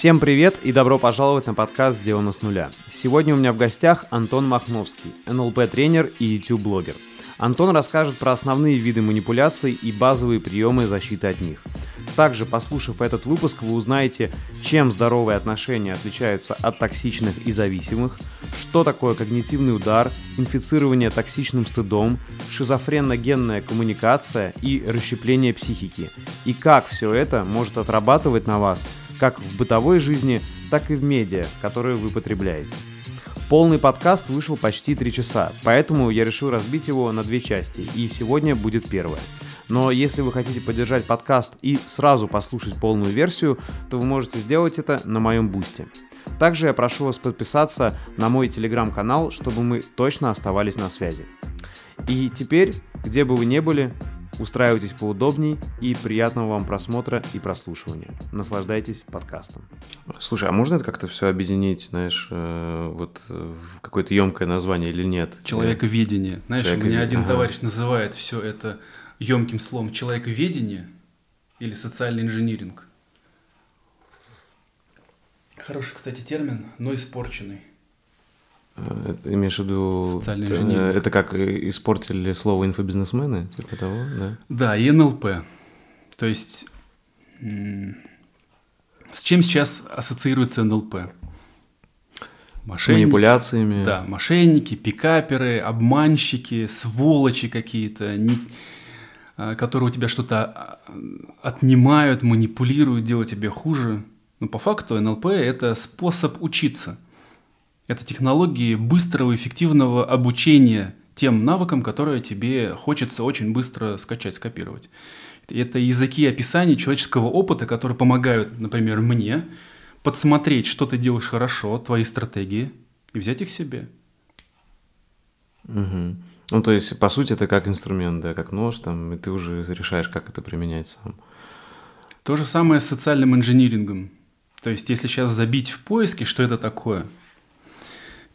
Всем привет и добро пожаловать на подкаст «Сделано с нуля». Сегодня у меня в гостях Антон Махновский, НЛП-тренер и YouTube-блогер. Антон расскажет про основные виды манипуляций и базовые приемы защиты от них. Также, послушав этот выпуск, вы узнаете, чем здоровые отношения отличаются от токсичных и зависимых, что такое когнитивный удар, инфицирование токсичным стыдом, шизофренно-генная коммуникация и расщепление психики, и как все это может отрабатывать на вас как в бытовой жизни, так и в медиа, которые вы потребляете. Полный подкаст вышел почти 3 часа, поэтому я решил разбить его на две части, и сегодня будет первая. Но если вы хотите поддержать подкаст и сразу послушать полную версию, то вы можете сделать это на моем бусте. Также я прошу вас подписаться на мой телеграм-канал, чтобы мы точно оставались на связи. И теперь, где бы вы ни были, Устраивайтесь поудобней и приятного вам просмотра и прослушивания. Наслаждайтесь подкастом. Слушай, а можно это как-то все объединить, знаешь, э, вот в какое-то емкое название или нет? Человековедение. Знаешь, Человековедение. у меня один ага. товарищ называет все это емким словом человековедение или социальный инжиниринг. Хороший, кстати, термин, но испорченный. Э, имеешь в виду... Социальный инженер. Это как испортили слово инфобизнесмены? Типа того, да? Да, и НЛП. То есть с чем сейчас ассоциируется НЛП? Мошенники, Манипуляциями. Да, мошенники, пикаперы, обманщики, сволочи какие-то, не, а, которые у тебя что-то а, отнимают, манипулируют, делают тебе хуже. Но по факту НЛП – это способ учиться – это технологии быстрого, эффективного обучения тем навыкам, которые тебе хочется очень быстро скачать, скопировать. Это языки описания человеческого опыта, которые помогают, например, мне подсмотреть, что ты делаешь хорошо, твои стратегии, и взять их себе. Угу. Ну, то есть, по сути, это как инструмент, да, как нож, там, и ты уже решаешь, как это применять сам. То же самое с социальным инжинирингом. То есть, если сейчас забить в поиске, что это такое –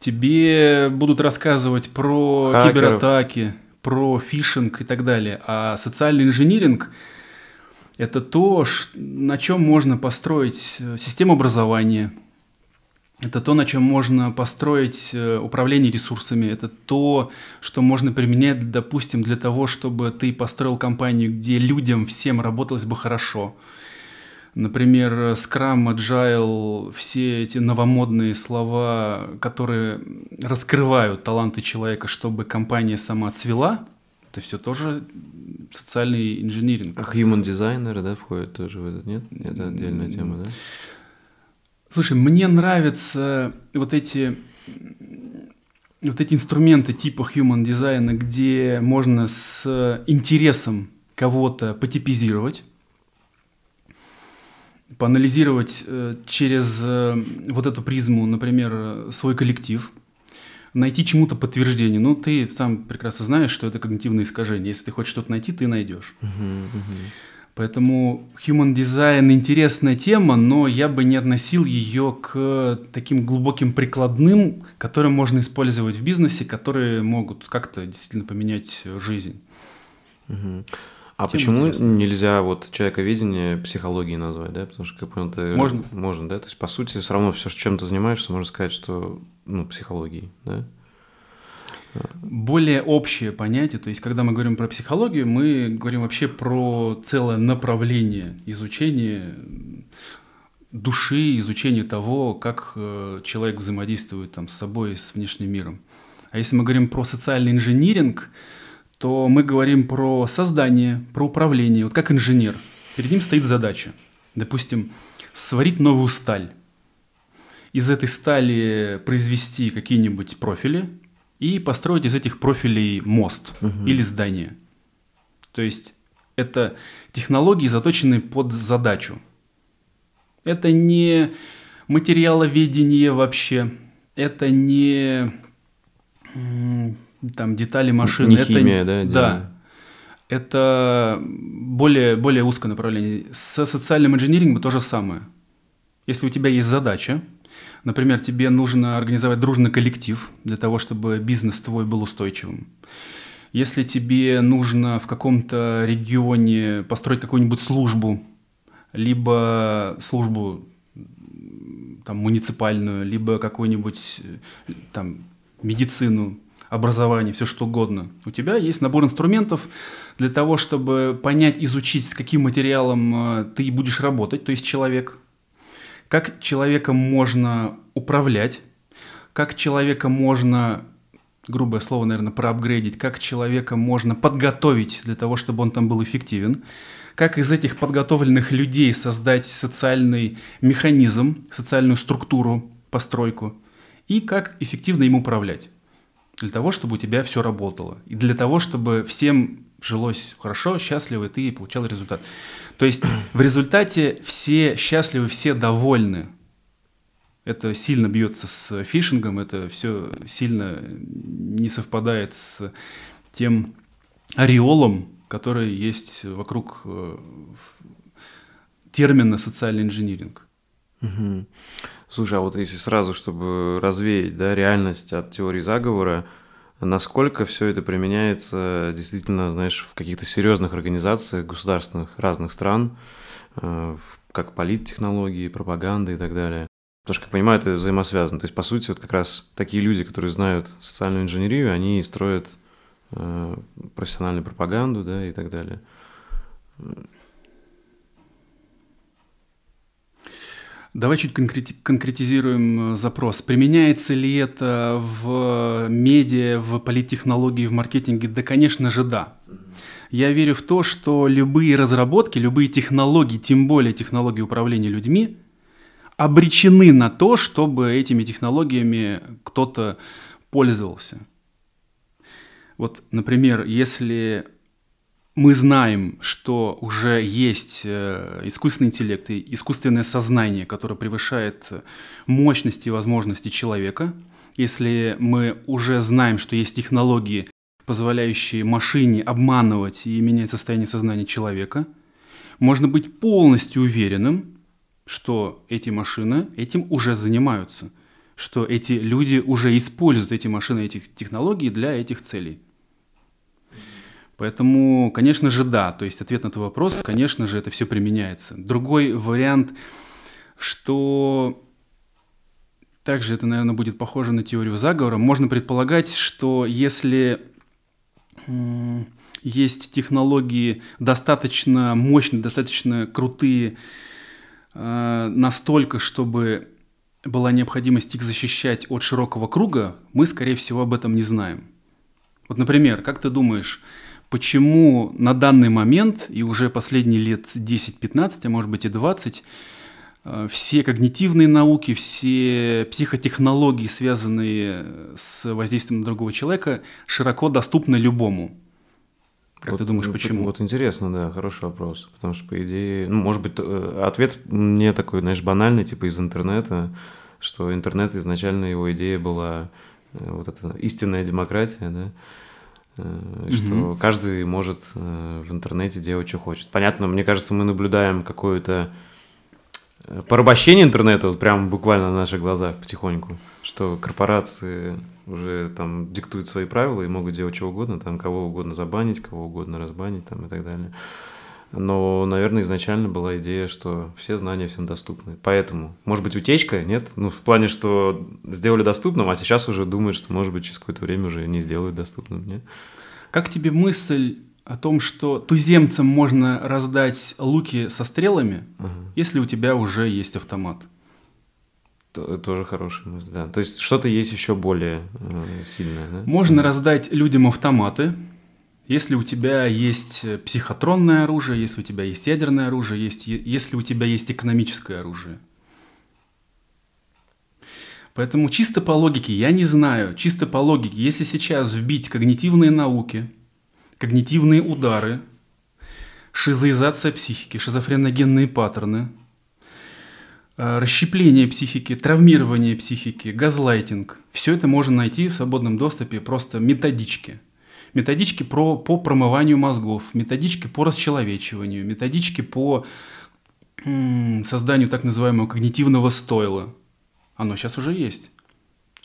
тебе будут рассказывать про Хакеров. кибератаки, про фишинг и так далее. А социальный инжиниринг – это то, на чем можно построить э, систему образования, это то, на чем можно построить э, управление ресурсами. Это то, что можно применять, допустим, для того, чтобы ты построил компанию, где людям всем работалось бы хорошо – Например, Scrum, Agile, все эти новомодные слова, которые раскрывают таланты человека, чтобы компания сама цвела, это все тоже социальный инжиниринг. А human designer, да, входит тоже в этот, нет? Это отдельная тема, да? Слушай, мне нравятся вот эти вот эти инструменты типа human design, где можно с интересом кого-то потипизировать, поанализировать э, через э, вот эту призму, например, свой коллектив, найти чему-то подтверждение. Ну, ты сам прекрасно знаешь, что это когнитивное искажение. Если ты хочешь что-то найти, ты найдешь. Uh-huh, uh-huh. Поэтому human design интересная тема, но я бы не относил ее к таким глубоким прикладным, которые можно использовать в бизнесе, которые могут как-то действительно поменять жизнь. Угу. А почему интересная. нельзя вот человековедение психологией назвать, да? Потому что, как понял, ты... Можно. Можно, да? То есть, по сути, все равно все, чем ты занимаешься, можно сказать, что, ну, психологией, да? Более общее понятие, то есть, когда мы говорим про психологию, мы говорим вообще про целое направление изучения души, изучения того, как э, человек взаимодействует там, с собой и с внешним миром. А если мы говорим про социальный инжиниринг, то мы говорим про создание, про управление. Вот как инженер. Перед ним стоит задача. Допустим, сварить новую сталь. Из этой стали произвести какие-нибудь профили и построить из этих профилей мост угу. или здание. То есть это технологии, заточенные под задачу. Это не материаловедение вообще, это не там детали машины. Не химия, это, да? Да. Это более, более узкое направление. С социальным инжинирингом то же самое. Если у тебя есть задача, например, тебе нужно организовать дружный коллектив для того, чтобы бизнес твой был устойчивым. Если тебе нужно в каком-то регионе построить какую-нибудь службу, либо службу там, муниципальную, либо какую-нибудь э, там, медицину, образование, все что угодно. У тебя есть набор инструментов для того, чтобы понять, изучить, с каким материалом э, ты будешь работать, то есть человек, как человеком можно управлять, как человека можно, грубое слово, наверное, проапгрейдить, как человека можно подготовить для того, чтобы он там был эффективен, как из этих подготовленных людей создать социальный механизм, социальную структуру, постройку, и как эффективно им управлять для того, чтобы у тебя все работало. И для того, чтобы всем жилось хорошо, счастливо, и ты получал результат. То есть в результате все счастливы, все довольны. Это сильно бьется с фишингом, это все сильно не совпадает с тем ореолом, который есть вокруг э, термина социальный инжиниринг. Угу. Слушай, а вот если сразу, чтобы развеять да, реальность от теории заговора, насколько все это применяется действительно, знаешь, в каких-то серьезных организациях государственных разных стран, э, как политтехнологии, пропаганда и так далее. Потому что, как понимаю, это взаимосвязано. То есть, по сути, вот как раз такие люди, которые знают социальную инженерию, они строят э, профессиональную пропаганду, да, и так далее. Давай чуть конкретизируем э, запрос. Применяется ли это в медиа, в политтехнологии, в маркетинге? Да, конечно же, да. Я верю в то, что любые разработки, любые технологии, тем более технологии управления людьми, обречены на то, чтобы этими технологиями кто-то пользовался. Вот, например, если мы знаем, что уже есть э, искусственный интеллект и искусственное сознание, которое превышает мощности и возможности человека. Если мы уже знаем, что есть технологии, позволяющие машине обманывать и менять состояние сознания человека, можно быть полностью уверенным, что эти машины этим уже занимаются, что эти люди уже используют эти машины, эти технологии для этих целей. Поэтому, конечно же, да. То есть ответ на твой вопрос, конечно же, это все применяется. Другой вариант, что также это, наверное, будет похоже на теорию заговора. Можно предполагать, что если есть технологии достаточно мощные, достаточно крутые, э, настолько, чтобы была необходимость их защищать от широкого круга, мы, скорее всего, об этом не знаем. Вот, например, как ты думаешь, почему на данный момент, и уже последние лет 10-15, а может быть и 20, э, все когнитивные науки, все психотехнологии, связанные с воздействием на другого человека, широко доступны любому. Как вот, ты думаешь, почему? Вот интересно, да, хороший вопрос. Потому что, по идее, ну, может быть, э, ответ не такой, знаешь, банальный, типа из интернета, что интернет изначально его идея была э, вот эта истинная демократия, да, Э, что угу. каждый может э, в интернете делать, что хочет. Понятно, мне кажется, мы наблюдаем какое-то э, порабощение интернета вот прямо буквально на наших глазах потихоньку, что корпорации уже там диктуют свои правила и могут делать что угодно, там кого угодно забанить, кого угодно разбанить там и так далее. Но, наверное, изначально была идея, что все знания всем доступны. Поэтому, может быть, утечка, нет? Ну, в плане, что сделали доступным, а сейчас уже думают, что, может быть, через какое-то время уже не сделают доступным, нет? Как тебе мысль о том, что туземцам можно раздать луки со стрелами, угу. если у тебя уже есть автомат? Тоже хорошая мысль, да. То есть что-то есть еще более э, сильное, да? Можно раздать людям автоматы, если у тебя есть э, психотронное оружие, если у тебя есть ядерное оружие, есть, если у тебя есть экономическое оружие. Поэтому чисто по логике, я не знаю, чисто по логике, если сейчас вбить когнитивные науки, когнитивные удары, шизоизация психики, шизофреногенные паттерны, э, расщепление психики, травмирование психики, газлайтинг, все это можно найти в свободном доступе просто методички – методички про, по промыванию мозгов, методички по расчеловечиванию, методички по созданию так называемого когнитивного стойла. Оно сейчас уже есть.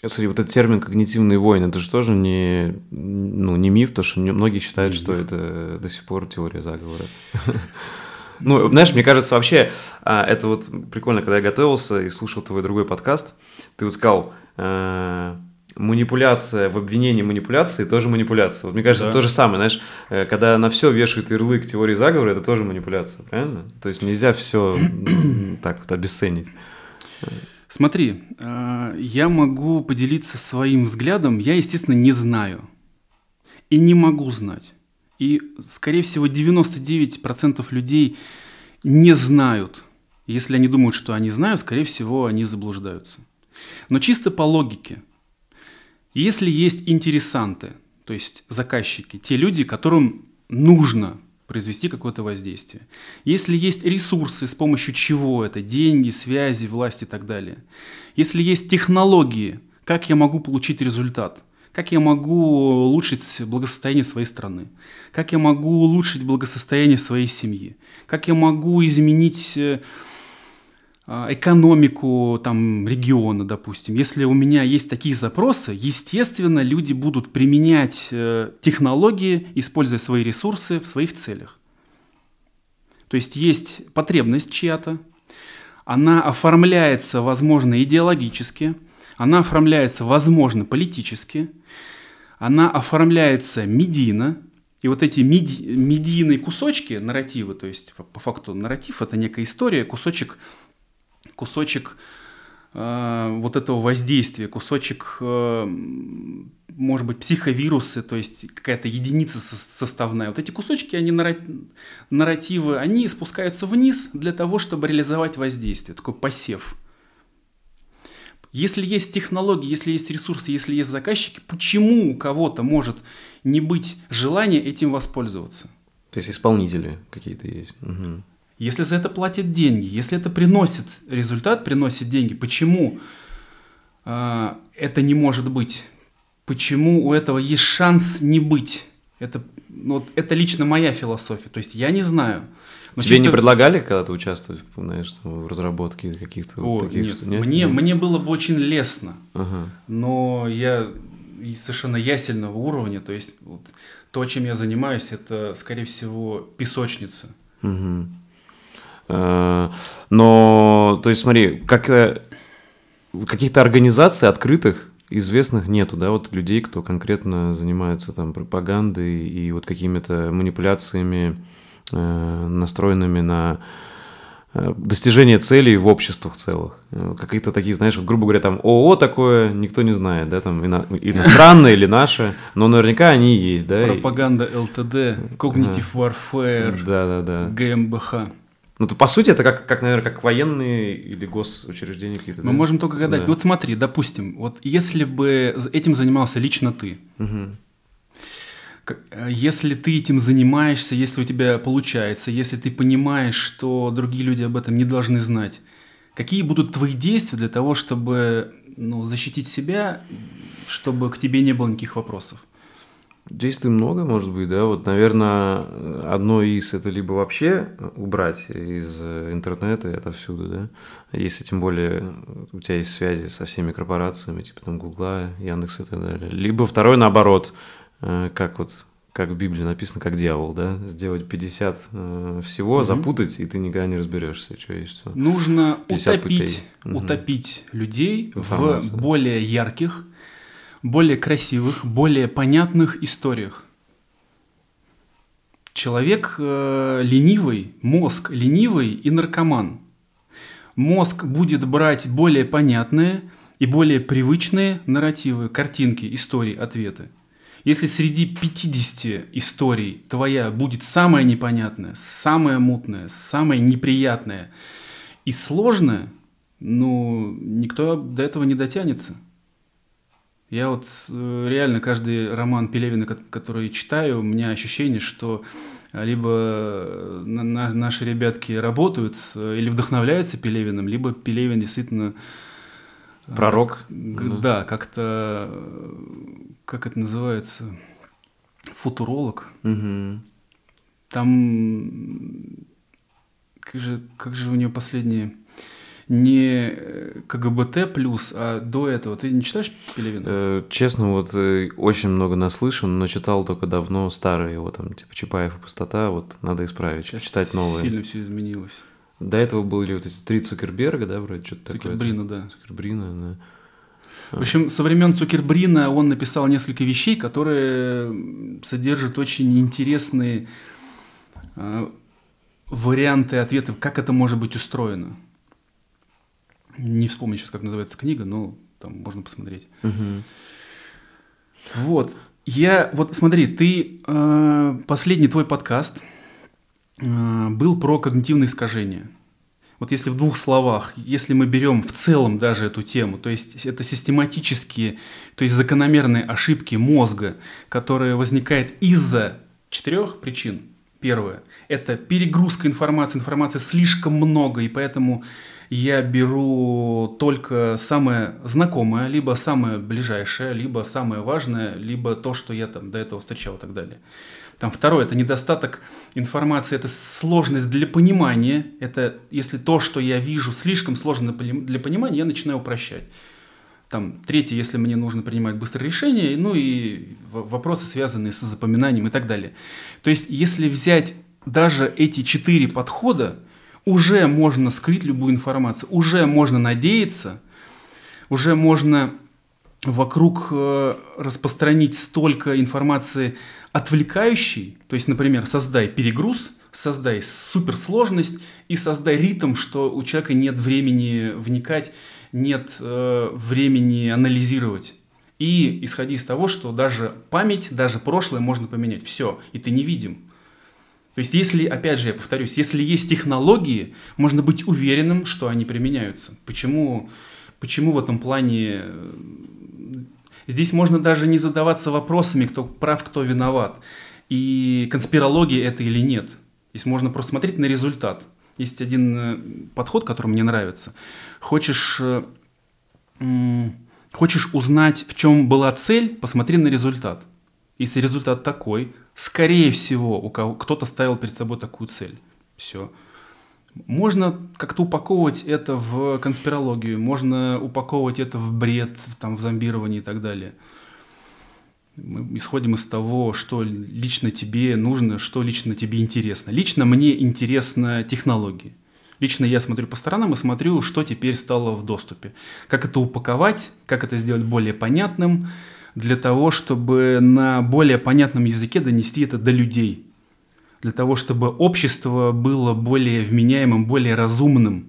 Кстати, вот этот термин «когнитивные войны» это же тоже не, ну, не миф, потому что многие считают, не что миф. это до сих пор теория заговора. Ну, знаешь, мне кажется, вообще, а, это вот прикольно, когда я готовился и слушал твой другой подкаст, ты вот сказал, э, манипуляция в обвинении манипуляции тоже манипуляция. Вот мне кажется, да. это то же самое, знаешь, э, когда на все вешают ярлык теории заговора, это тоже манипуляция, правильно? То есть нельзя все так вот обесценить. Смотри, э, я могу поделиться своим взглядом, я, естественно, не знаю и не могу знать. И, скорее всего, 99% людей не знают. Если они думают, что они знают, скорее всего, они заблуждаются. Но чисто по логике – если есть интересанты, то есть заказчики, те люди, которым нужно произвести какое-то воздействие. Если есть ресурсы, с помощью чего это, деньги, связи, власть и так далее. Если есть технологии, как я могу получить результат, как я могу улучшить благосостояние своей страны, как я могу улучшить благосостояние своей семьи, как я могу изменить э, экономику там, региона, допустим, если у меня есть такие запросы, естественно, люди будут применять э, технологии, используя свои ресурсы в своих целях. То есть есть потребность чья-то, она оформляется, возможно, идеологически, она оформляется, возможно, политически, она оформляется медийно, и вот эти меди, медийные кусочки, нарративы, то есть по факту нарратив это некая история, кусочек кусочек э, вот этого воздействия, кусочек, э, может быть, психовирусы, то есть какая-то единица составная. Вот эти кусочки, они нарративы, они спускаются вниз для того, чтобы реализовать воздействие, такой посев. Если есть технологии, если есть ресурсы, если есть заказчики, почему у кого-то может не быть желания этим воспользоваться? То есть исполнители какие-то есть. Угу. Если за это платят деньги, если это приносит результат, приносит деньги, почему э, это не может быть? Почему у этого есть шанс не быть? Это, ну, вот, это лично моя философия. То есть я не знаю. Но Тебе чисто... не предлагали когда-то участвовать знаешь, в разработке каких-то О, таких? Нет, нет? Мне, нет? мне было бы очень лестно. Ага. Но я совершенно ясельного уровня. То есть вот, то, чем я занимаюсь, это, скорее всего, песочница. Угу. Э, но, то есть, смотри, как э, каких-то организаций открытых, известных нету, да, вот людей, кто конкретно занимается там пропагандой и вот какими-то манипуляциями, э, настроенными на достижение целей в обществах целых. Какие-то такие, знаешь, вот, грубо говоря, там ООО такое никто не знает, да, там ино, иностранное или наше, но наверняка они есть, да. Пропаганда ЛТД, Cognitive Warfare, да, да, да. ГМБХ. Ну, то, по сути, это как, как, наверное, как военные или госучреждения какие-то. Мы да? можем только гадать. Да. Вот смотри, допустим, вот если бы этим занимался лично ты, угу. если ты этим занимаешься, если у тебя получается, если ты понимаешь, что другие люди об этом не должны знать, какие будут твои действия для того, чтобы ну, защитить себя, чтобы к тебе не было никаких вопросов? Действий много, может быть, да. Вот, наверное, одно из это либо вообще убрать из интернета это всюду, да. Если тем более у тебя есть связи со всеми корпорациями, типа там Гугла, Яндекса и так далее. Либо второй наоборот, э, как вот как в Библии написано, как дьявол, да, сделать 50 э, всего, угу. запутать, и ты никогда не разберешься, что есть что. Нужно утопить, путей. утопить угу. людей Информация. в более ярких, более красивых, более понятных историях. Человек э, ленивый, мозг ленивый и наркоман. Мозг будет брать более понятные и более привычные нарративы, картинки, истории, ответы. Если среди 50 историй твоя будет самая непонятная, самая мутная, самая неприятная и сложная, ну, никто до этого не дотянется. Я вот э, реально каждый роман Пелевина, который читаю, у меня ощущение, что либо э, наши ребятки работают э, или вдохновляются Пелевиным, либо Пелевин действительно... Пророк? Да, как-то... Как это называется? Футуролог. Угу. Там... Как же, как же у него последние не КГБТ плюс, а до этого. Ты не читаешь Пелевина? Э, честно, вот э, очень много наслышан, но читал только давно старые его там, типа Чапаев и пустота, вот надо исправить, Сейчас читать новые. Сильно все изменилось. До этого были вот эти три Цукерберга, да, вроде что-то такое. Цукербрина, да. Цукербрина, да. В общем, со времен Цукербрина он написал несколько вещей, которые содержат очень интересные э, варианты ответов, как это может быть устроено. Не вспомню сейчас, как называется книга, но там можно посмотреть. Угу. Вот. Я, вот смотри, ты, э, последний твой подкаст э, был про когнитивные искажения. Вот если в двух словах, если мы берем в целом даже эту тему, то есть это систематические, то есть закономерные ошибки мозга, которые возникают из-за четырех причин. Первое – это перегрузка информации, информации слишком много, и поэтому я беру только самое знакомое, либо самое ближайшее, либо самое важное, либо то, что я там до этого встречал и так далее. Там второе – это недостаток информации, это сложность для понимания. Это если то, что я вижу, слишком сложно для понимания, я начинаю упрощать. Там, третье, если мне нужно принимать быстрые решения, ну и вопросы, связанные с запоминанием и так далее. То есть, если взять даже эти четыре подхода, уже можно скрыть любую информацию, уже можно надеяться, уже можно вокруг э, распространить столько информации отвлекающей, то есть, например, создай перегруз, создай суперсложность и создай ритм, что у человека нет времени вникать, нет э, времени анализировать. И исходи из того, что даже память, даже прошлое можно поменять. Все, и ты не видим. То есть, если, опять же, я повторюсь, если есть технологии, можно быть уверенным, что они применяются. Почему, почему в этом плане Здесь можно даже не задаваться вопросами, кто прав, кто виноват. И конспирология это или нет. Здесь можно просто смотреть на результат. Есть один э, подход, который мне нравится. Хочешь, э, хочешь узнать, в чем была цель, посмотри на результат. Если результат такой, скорее всего, у кого кто-то ставил перед собой такую цель. Все. Можно как-то упаковывать это в конспирологию, можно упаковывать это в бред, там, в зомбирование и так далее. Мы исходим из того, что лично тебе нужно, что лично тебе интересно. Лично мне интересны технологии. Лично я смотрю по сторонам и смотрю, что теперь стало в доступе. Как это упаковать, как это сделать более понятным, для того, чтобы на более понятном языке донести это до людей – для того, чтобы общество было более вменяемым, более разумным.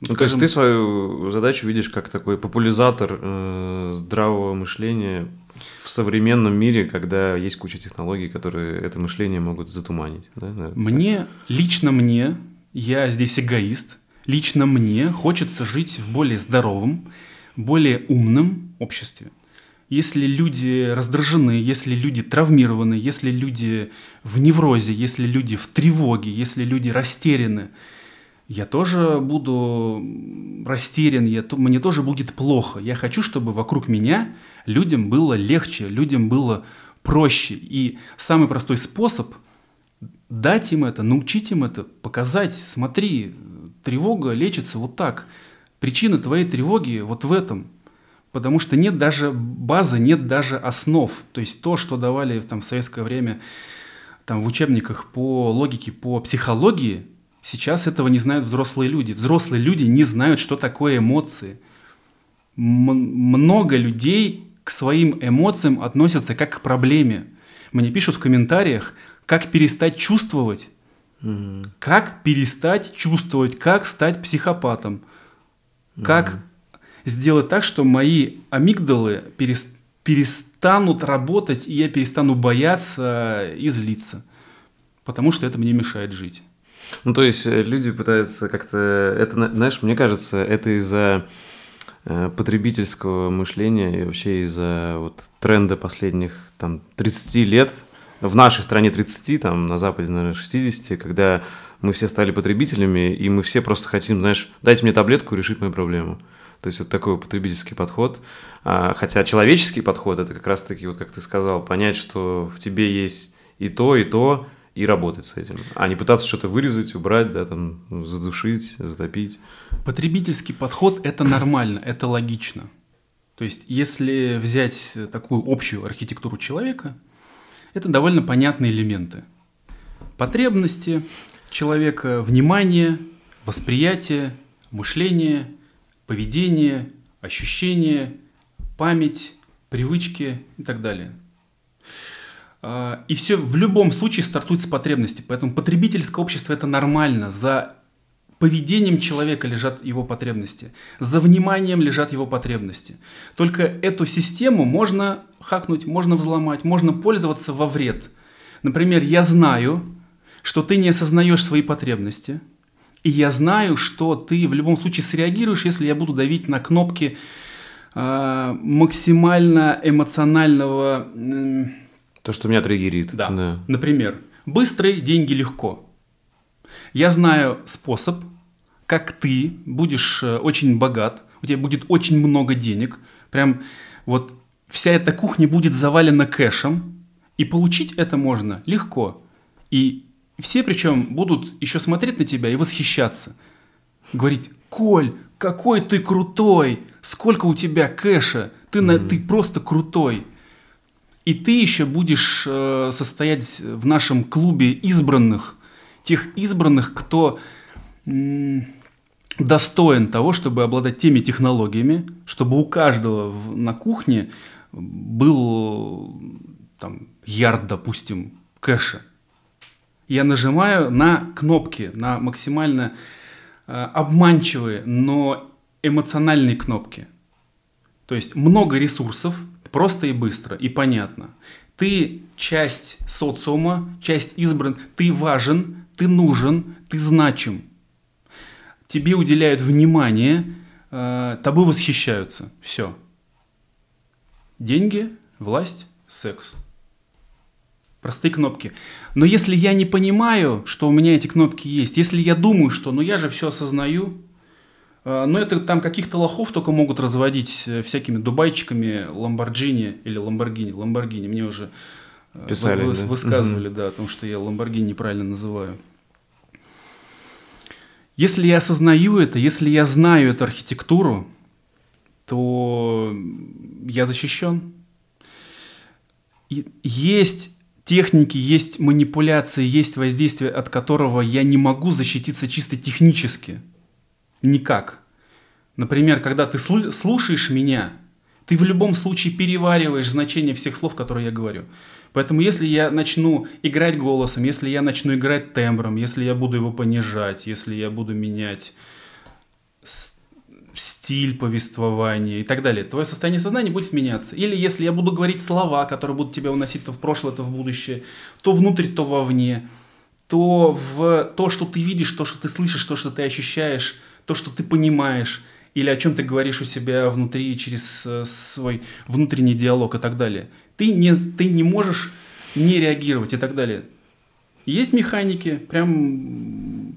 Ну, Скажем... то есть ты свою задачу видишь как такой популяризатор э, здравого мышления в современном мире, когда есть куча технологий, которые это мышление могут затуманить. Да? Мне, лично мне, я здесь эгоист, лично мне хочется жить в более здоровом, более умном обществе если люди раздражены, если люди травмированы, если люди в неврозе, если люди в тревоге, если люди растеряны, я тоже буду растерян, я, мне тоже будет плохо. Я хочу, чтобы вокруг меня людям было легче, людям было проще. И самый простой способ дать им это, научить им это, показать, смотри, тревога лечится вот так. Причина твоей тревоги вот в этом – потому что нет даже базы, нет даже основ. То есть то, что давали там, в советское время там, в учебниках по логике, по психологии, сейчас этого не знают взрослые люди. Взрослые люди не знают, что такое эмоции. М- много людей к своим эмоциям относятся как к проблеме. Мне пишут в комментариях, как перестать чувствовать. Mm-hmm. Как перестать чувствовать, как стать психопатом, mm-hmm. как сделать так, что мои амигдалы перестанут работать, и я перестану бояться и злиться. Потому что это мне мешает жить. Ну, то есть э, люди пытаются как-то... Это, знаешь, мне кажется, это из-за э, потребительского мышления и вообще из-за вот тренда последних там 30 лет, в нашей стране 30, там на Западе, наверное, 60, когда мы все стали потребителями, и мы все просто хотим, знаешь, дайте мне таблетку, решить мою проблему. То есть вот такой потребительский подход. А, хотя человеческий подход это как раз-таки, вот как ты сказал, понять, что в тебе есть и то, и то, и работать с этим, а не пытаться что-то вырезать, убрать, да, там, задушить, затопить. Потребительский подход – это нормально, это логично. То есть, если взять такую общую архитектуру человека, это довольно понятные элементы. Потребности человека, внимание, восприятие, мышление, поведение, ощущение, память, привычки и так далее. А, и все в любом случае стартует с потребности. Поэтому потребительское общество это нормально. За поведением человека лежат его потребности. За вниманием лежат его потребности. Только эту систему можно хакнуть, можно взломать, можно пользоваться во вред. Например, я знаю, что ты не осознаешь свои потребности, и я знаю, что ты в любом случае среагируешь, если я буду давить на кнопки э, максимально эмоционального... Э, То, что меня триггерит. Да. да. Например, быстрые деньги легко. Я знаю способ, как ты будешь э, очень богат, у тебя будет очень много денег, прям вот вся эта кухня будет завалена кэшем, и получить это можно легко. И все причем будут еще смотреть на тебя и восхищаться. Говорить, Коль, какой ты крутой, сколько у тебя кэша, ты, mm-hmm. на, ты просто крутой. И ты еще будешь э, состоять в нашем клубе избранных, тех избранных, кто м- достоин того, чтобы обладать теми технологиями, чтобы у каждого в, на кухне был там ярд, допустим, кэша я нажимаю на кнопки, на максимально э, обманчивые, но эмоциональные кнопки. То есть много ресурсов, просто и быстро, и понятно. Ты часть социума, часть избран, ты важен, ты нужен, ты значим. Тебе уделяют внимание, э, тобой восхищаются. Все. Деньги, власть, секс. Простые кнопки. Но если я не понимаю, что у меня эти кнопки есть, если я думаю, что ну я же все осознаю, э, ну это там каких-то лохов только могут разводить э, всякими дубайчиками Ламборджини или Ламборгини. Ламборгини мне уже э, Писали, вы, да? высказывали, да, о том, что я Ламборгини неправильно называю. Если я осознаю это, если я знаю эту архитектуру, то я защищен. И есть техники, есть манипуляции, есть воздействие, от которого я не могу защититься чисто технически. Никак. Например, когда ты слушаешь меня, ты в любом случае перевариваешь значение всех слов, которые я говорю. Поэтому если я начну играть голосом, если я начну играть тембром, если я буду его понижать, если я буду менять стиль повествования и так далее. Твое состояние сознания будет меняться. Или если я буду говорить слова, которые будут тебя уносить то в прошлое, то в будущее, то внутрь, то вовне, то в то, что ты видишь, то, что ты слышишь, то, что ты ощущаешь, то, что ты понимаешь, или о чем ты говоришь у себя внутри через э, свой внутренний диалог и так далее. Ты не, ты не можешь не реагировать и так далее. Есть механики, прям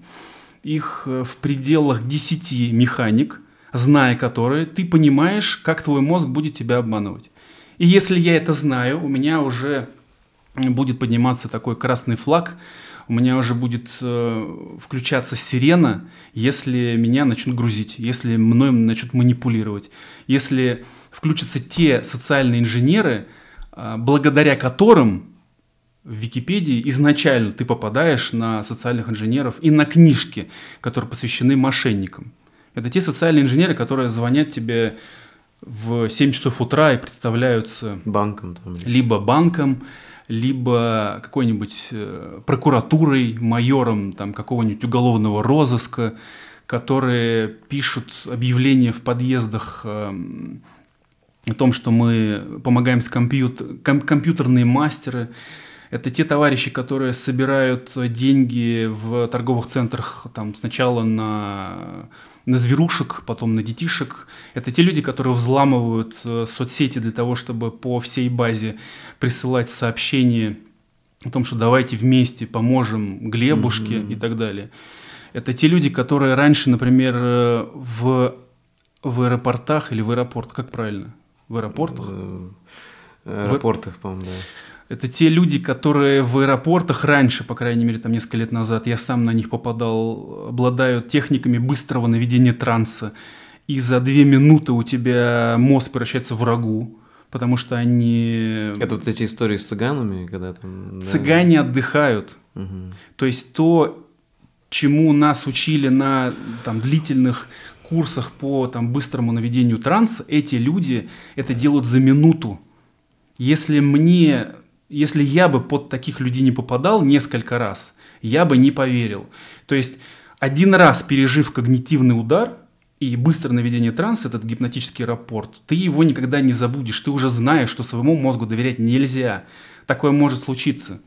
их э, в пределах 10 механик – зная которые, ты понимаешь, как твой мозг будет тебя обманывать. И если я это знаю, у меня уже будет подниматься такой красный флаг, у меня уже будет э, включаться сирена, если меня начнут грузить, если мной начнут манипулировать, если включатся те социальные инженеры, э, благодаря которым в Википедии изначально ты попадаешь на социальных инженеров и на книжки, которые посвящены мошенникам. Это те социальные инженеры, которые звонят тебе в 7 часов утра и представляются банком, там. либо банком, либо какой-нибудь э, прокуратурой, майором там, какого-нибудь уголовного розыска, которые пишут объявления в подъездах э, о том, что мы помогаем с компьютер, ком, компьютерные мастеры. Это те товарищи, которые собирают деньги в торговых центрах там, сначала на на зверушек, потом на детишек. Это те люди, которые взламывают э, соцсети для того, чтобы по всей базе присылать сообщения о том, что давайте вместе поможем Глебушке mm-hmm. и так далее. Это те люди, которые раньше, например, э, в, в аэропортах или в аэропорт, как правильно? В аэропортах? В аэропортах, по-моему, да Это те люди, которые в аэропортах раньше, по крайней мере, там несколько лет назад, я сам на них попадал, обладают техниками быстрого наведения транса. И за две минуты у тебя мозг превращается в врагу, потому что они... Это вот эти истории с цыганами, когда там... Цыгане да. отдыхают. Угу. То есть то, чему нас учили на там, длительных курсах по там, быстрому наведению транса, эти люди это делают за минуту. Если мне если я бы под таких людей не попадал несколько раз, я бы не поверил. То есть один раз пережив когнитивный удар и быстрое наведение транса, этот гипнотический рапорт, ты его никогда не забудешь. Ты уже знаешь, что своему мозгу доверять нельзя. Такое может случиться.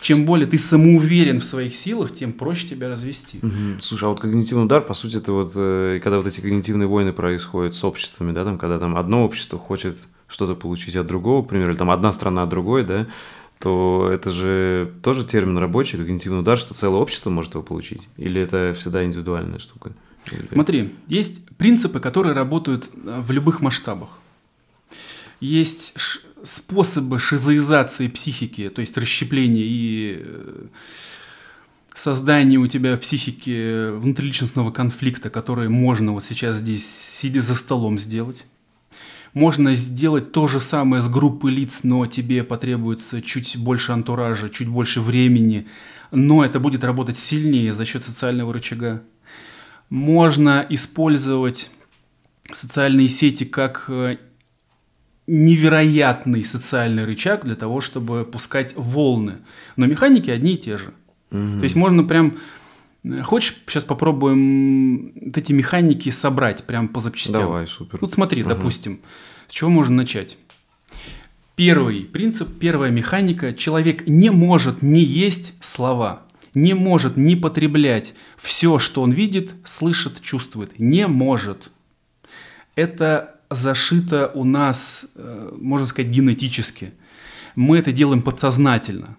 Чем более ты самоуверен в своих силах, тем проще тебя развести. Угу. Слушай, а вот когнитивный удар, по сути, это вот, э, когда вот эти когнитивные войны происходят с обществами, да, там, когда там одно общество хочет что-то получить от другого, к примеру, или там одна страна от другой, да, то это же тоже термин рабочий, когнитивный удар, что целое общество может его получить? Или это всегда индивидуальная штука? Смотри, есть принципы, которые работают э, в любых масштабах. Есть способы шизоизации психики, то есть расщепления и э, создания у тебя в психике внутриличностного конфликта, который можно вот сейчас здесь, сидя за столом, сделать. Можно сделать то же самое с группой лиц, но тебе потребуется чуть больше антуража, чуть больше времени, но это будет работать сильнее за счет социального рычага. Можно использовать социальные сети как э, невероятный социальный рычаг для того, чтобы пускать волны. Но механики одни и те же. Угу. То есть можно прям... Э, хочешь, сейчас попробуем вот эти механики собрать прям по запчастям? Давай, супер. Вот смотри, угу. допустим, с чего можно начать? Первый принцип, первая механика. Человек не может не есть слова, не может не потреблять все, что он видит, слышит, чувствует. Не может. Это зашито у нас, э, можно сказать, генетически. Мы это делаем подсознательно.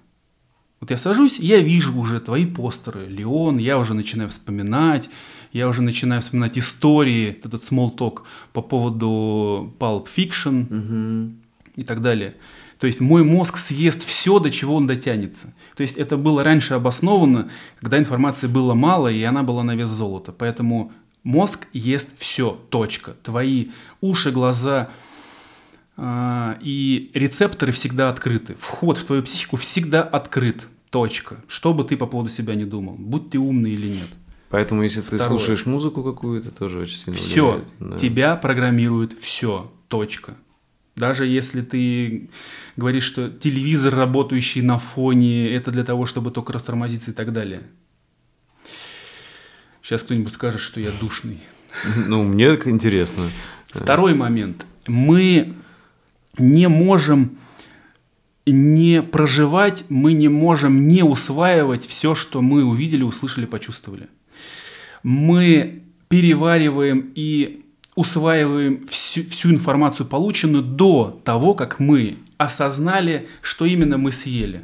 Вот я сажусь, я вижу уже твои постеры, Леон, я уже начинаю вспоминать, я уже начинаю вспоминать истории, этот small talk по поводу Pulp Fiction угу. и так далее. То есть мой мозг съест все, до чего он дотянется. То есть это было раньше обосновано, когда информации было мало, и она была на вес золота. Поэтому Мозг ест все, точка. Твои уши, глаза и рецепторы всегда открыты. Вход в твою психику всегда открыт, точка. Что бы ты по поводу себя не думал, будь ты умный или нет. Поэтому, если Второе. ты слушаешь музыку какую-то, тоже очень сильно Все, влияет. Да. тебя программирует все, точка. Даже если ты говоришь, что телевизор, работающий на фоне, это для того, чтобы только растормозиться и так далее. Сейчас кто-нибудь скажет, что я душный. Ну, мне интересно. Второй момент. Мы не можем не проживать, мы не можем не усваивать все, что мы увидели, услышали, почувствовали. Мы перевариваем и усваиваем всю, всю информацию, полученную до того, как мы осознали, что именно мы съели.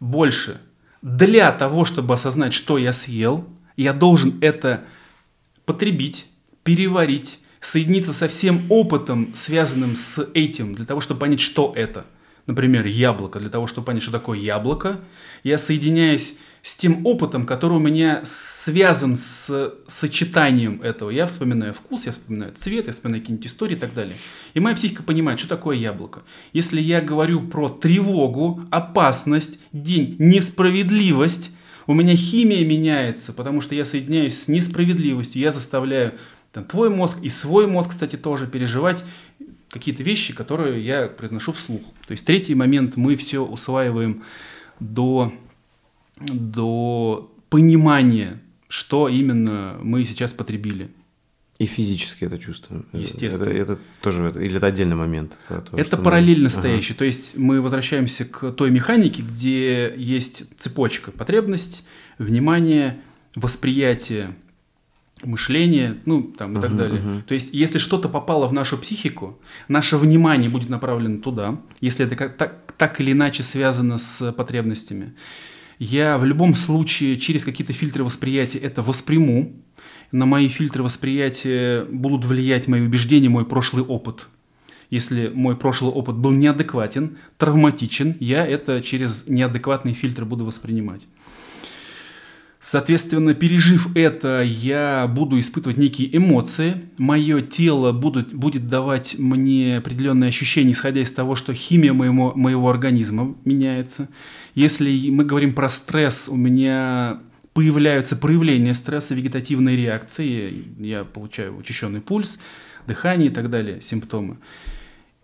Больше – для того, чтобы осознать, что я съел, я должен это потребить, переварить, соединиться со всем опытом, связанным с этим, для того, чтобы понять, что это. Например, яблоко. Для того, чтобы понять, что такое яблоко, я соединяюсь с тем опытом, который у меня связан с сочетанием этого. Я вспоминаю вкус, я вспоминаю цвет, я вспоминаю какие-нибудь истории и так далее. И моя психика понимает, что такое яблоко. Если я говорю про тревогу, опасность, день, несправедливость, у меня химия меняется, потому что я соединяюсь с несправедливостью, я заставляю там, твой мозг и свой мозг, кстати, тоже переживать какие-то вещи, которые я произношу вслух. То есть третий момент мы все усваиваем до до понимания, что именно мы сейчас потребили. И физически это чувствуем. Естественно. Это, это тоже это, или это отдельный момент? То, это параллельно мы... стоящий. Ага. То есть мы возвращаемся к той механике, где есть цепочка потребность, внимание, восприятие, мышление, ну там и uh-huh, так далее. Uh-huh. То есть если что-то попало в нашу психику, наше внимание будет направлено туда, если это как, так, так или иначе связано с потребностями я в любом случае через какие-то фильтры восприятия это восприму. На мои фильтры восприятия будут влиять мои убеждения, мой прошлый опыт. Если мой прошлый опыт был неадекватен, травматичен, я это через неадекватный фильтр буду воспринимать. Соответственно, пережив это, я буду испытывать некие эмоции. Мое тело будет, будет давать мне определенные ощущения, исходя из того, что химия моего, моего организма меняется. Если мы говорим про стресс, у меня появляются проявления стресса, вегетативные реакции, я получаю учащенный пульс, дыхание и так далее, симптомы.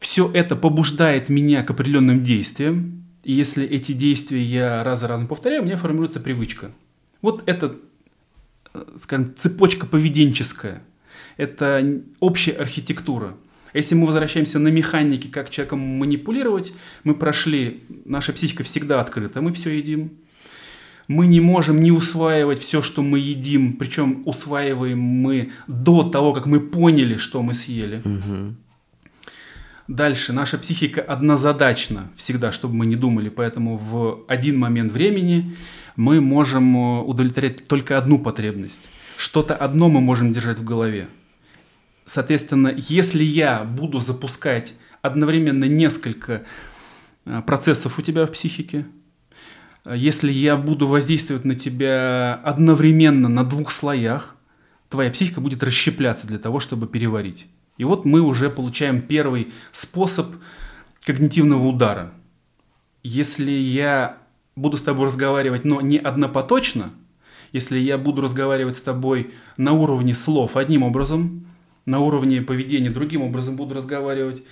Все это побуждает меня к определенным действиям, и если эти действия я раз за разом повторяю, у меня формируется привычка – вот это, э, скажем, цепочка поведенческая. Это общая архитектура. Если мы возвращаемся на механике, как человеком манипулировать, мы прошли, наша психика всегда открыта, мы все едим. Мы не можем не усваивать все, что мы едим, причем усваиваем мы до того, как мы поняли, что мы съели. Угу. Дальше, наша психика однозадачна всегда, чтобы мы не думали, поэтому в один момент времени мы можем э, удовлетворять только одну потребность. Что-то одно мы можем держать в голове. Соответственно, если я буду запускать одновременно несколько э, процессов у тебя в психике, э, если я буду воздействовать на тебя одновременно на двух слоях, твоя психика будет расщепляться для того, чтобы переварить. И вот мы уже получаем первый способ когнитивного удара. Если я буду с тобой разговаривать, но не однопоточно, если я буду разговаривать с тобой на уровне слов одним образом, на уровне поведения другим образом буду разговаривать,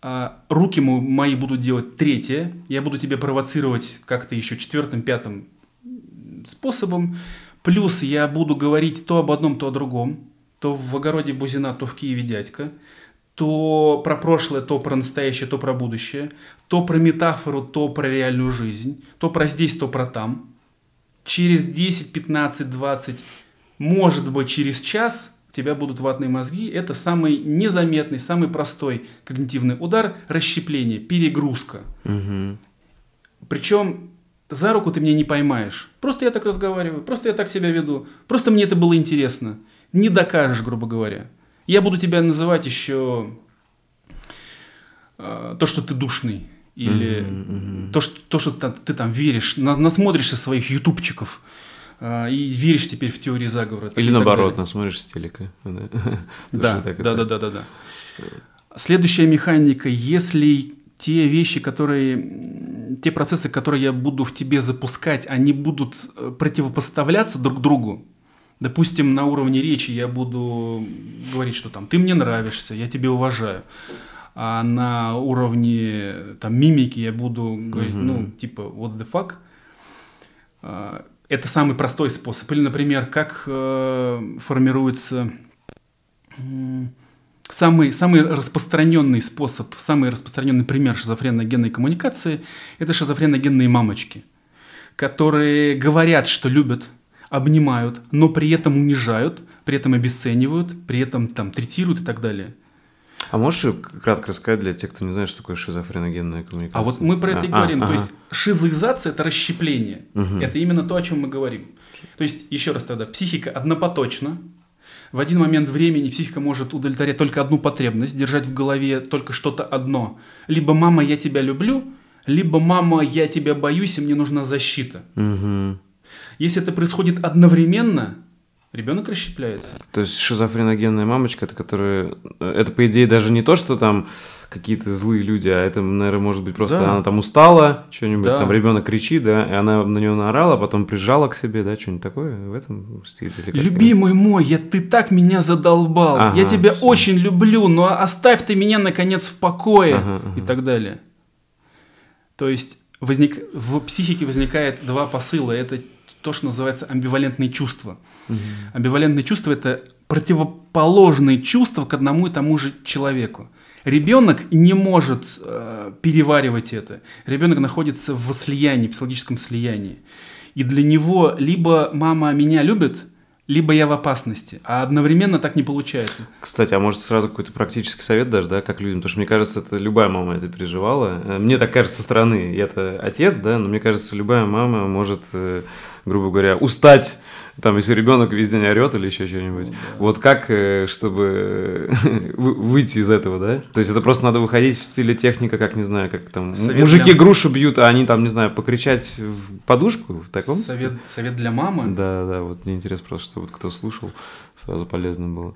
а руки мои будут делать третье, я буду тебя провоцировать как-то еще четвертым, пятым способом, плюс я буду говорить то об одном, то о другом, то в огороде Бузина, то в Киеве дядька, то про прошлое, то про настоящее, то про будущее, то про метафору, то про реальную жизнь, то про здесь, то про там. Через 10, 15, 20, может быть через час у тебя будут ватные мозги. Это самый незаметный, самый простой когнитивный удар, расщепление, перегрузка. Угу. Причем за руку ты меня не поймаешь. Просто я так разговариваю, просто я так себя веду, просто мне это было интересно. Не докажешь, грубо говоря. Я буду тебя называть еще э, то, что ты душный. Или mm-hmm. То, что, то, что ты, ты там веришь, на, насмотришься своих ютубчиков э, и веришь теперь в теории заговора. Или наоборот, насмотришься телека. Да, да, да, да, да, да. Следующая механика, если те вещи, которые, те процессы, которые я буду в тебе запускать, они будут э, противопоставляться друг другу, Допустим, на уровне речи я буду говорить, что там ты мне нравишься, я тебя уважаю. А на уровне там мимики я буду говорить, uh-huh. ну, типа, what the fuck. А, это самый простой способ. Или, например, как э, формируется самый, самый распространенный способ, самый распространенный пример шизофренно-генной коммуникации – это шизофренно-генные мамочки, которые говорят, что любят, обнимают, но при этом унижают, при этом обесценивают, при этом там третируют и так далее. А можешь кратко рассказать для тех, кто не знает, что такое шизофреногенная коммуникация? А вот мы про это а, и говорим. А, то ага. есть шизоизация – это расщепление. Угу. Это именно то, о чем мы говорим. То есть, еще раз тогда, психика однопоточна. В один момент времени психика может удовлетворять только одну потребность, держать в голове только что-то одно. Либо «мама, я тебя люблю», либо «мама, я тебя боюсь, и мне нужна защита». Угу. Если это происходит одновременно, ребенок расщепляется. То есть шизофреногенная мамочка, это которая... Это, по идее, даже не то, что там какие-то злые люди, а это, наверное, может быть просто да. она там устала, что-нибудь, да. там ребенок кричит, да, и она на нее наорала, потом прижала к себе, да, что-нибудь такое в этом стиле. Любимый мой, я, ты так меня задолбал, ага, я тебя все. очень люблю, но оставь ты меня, наконец, в покое ага, ага. и так далее. То есть возник, в психике возникает два посыла. Это то, что называется амбивалентные чувства. Угу. Амбивалентные чувства это противоположные чувства к одному и тому же человеку. Ребенок не может э, переваривать это. Ребенок находится в слиянии, психологическом слиянии. И для него либо мама меня любит, либо я в опасности, а одновременно так не получается. Кстати, а может сразу какой-то практический совет даже, да, как людям, потому что мне кажется, это любая мама это переживала. Э, мне так кажется со стороны, я-то отец, да, но мне кажется, любая мама может, э, грубо говоря, устать Там, если ребенок весь день орет или еще что-нибудь. Ну. Вот как, э, чтобы выйти из этого, да? То есть это просто надо выходить в стиле техника, как, не знаю, как там... Совет мужики для... грушу бьют, а они там, не знаю, покричать в подушку в таком Совет, совет для мамы? Да, да, вот мне интересно просто, что вот кто слушал, сразу полезно было.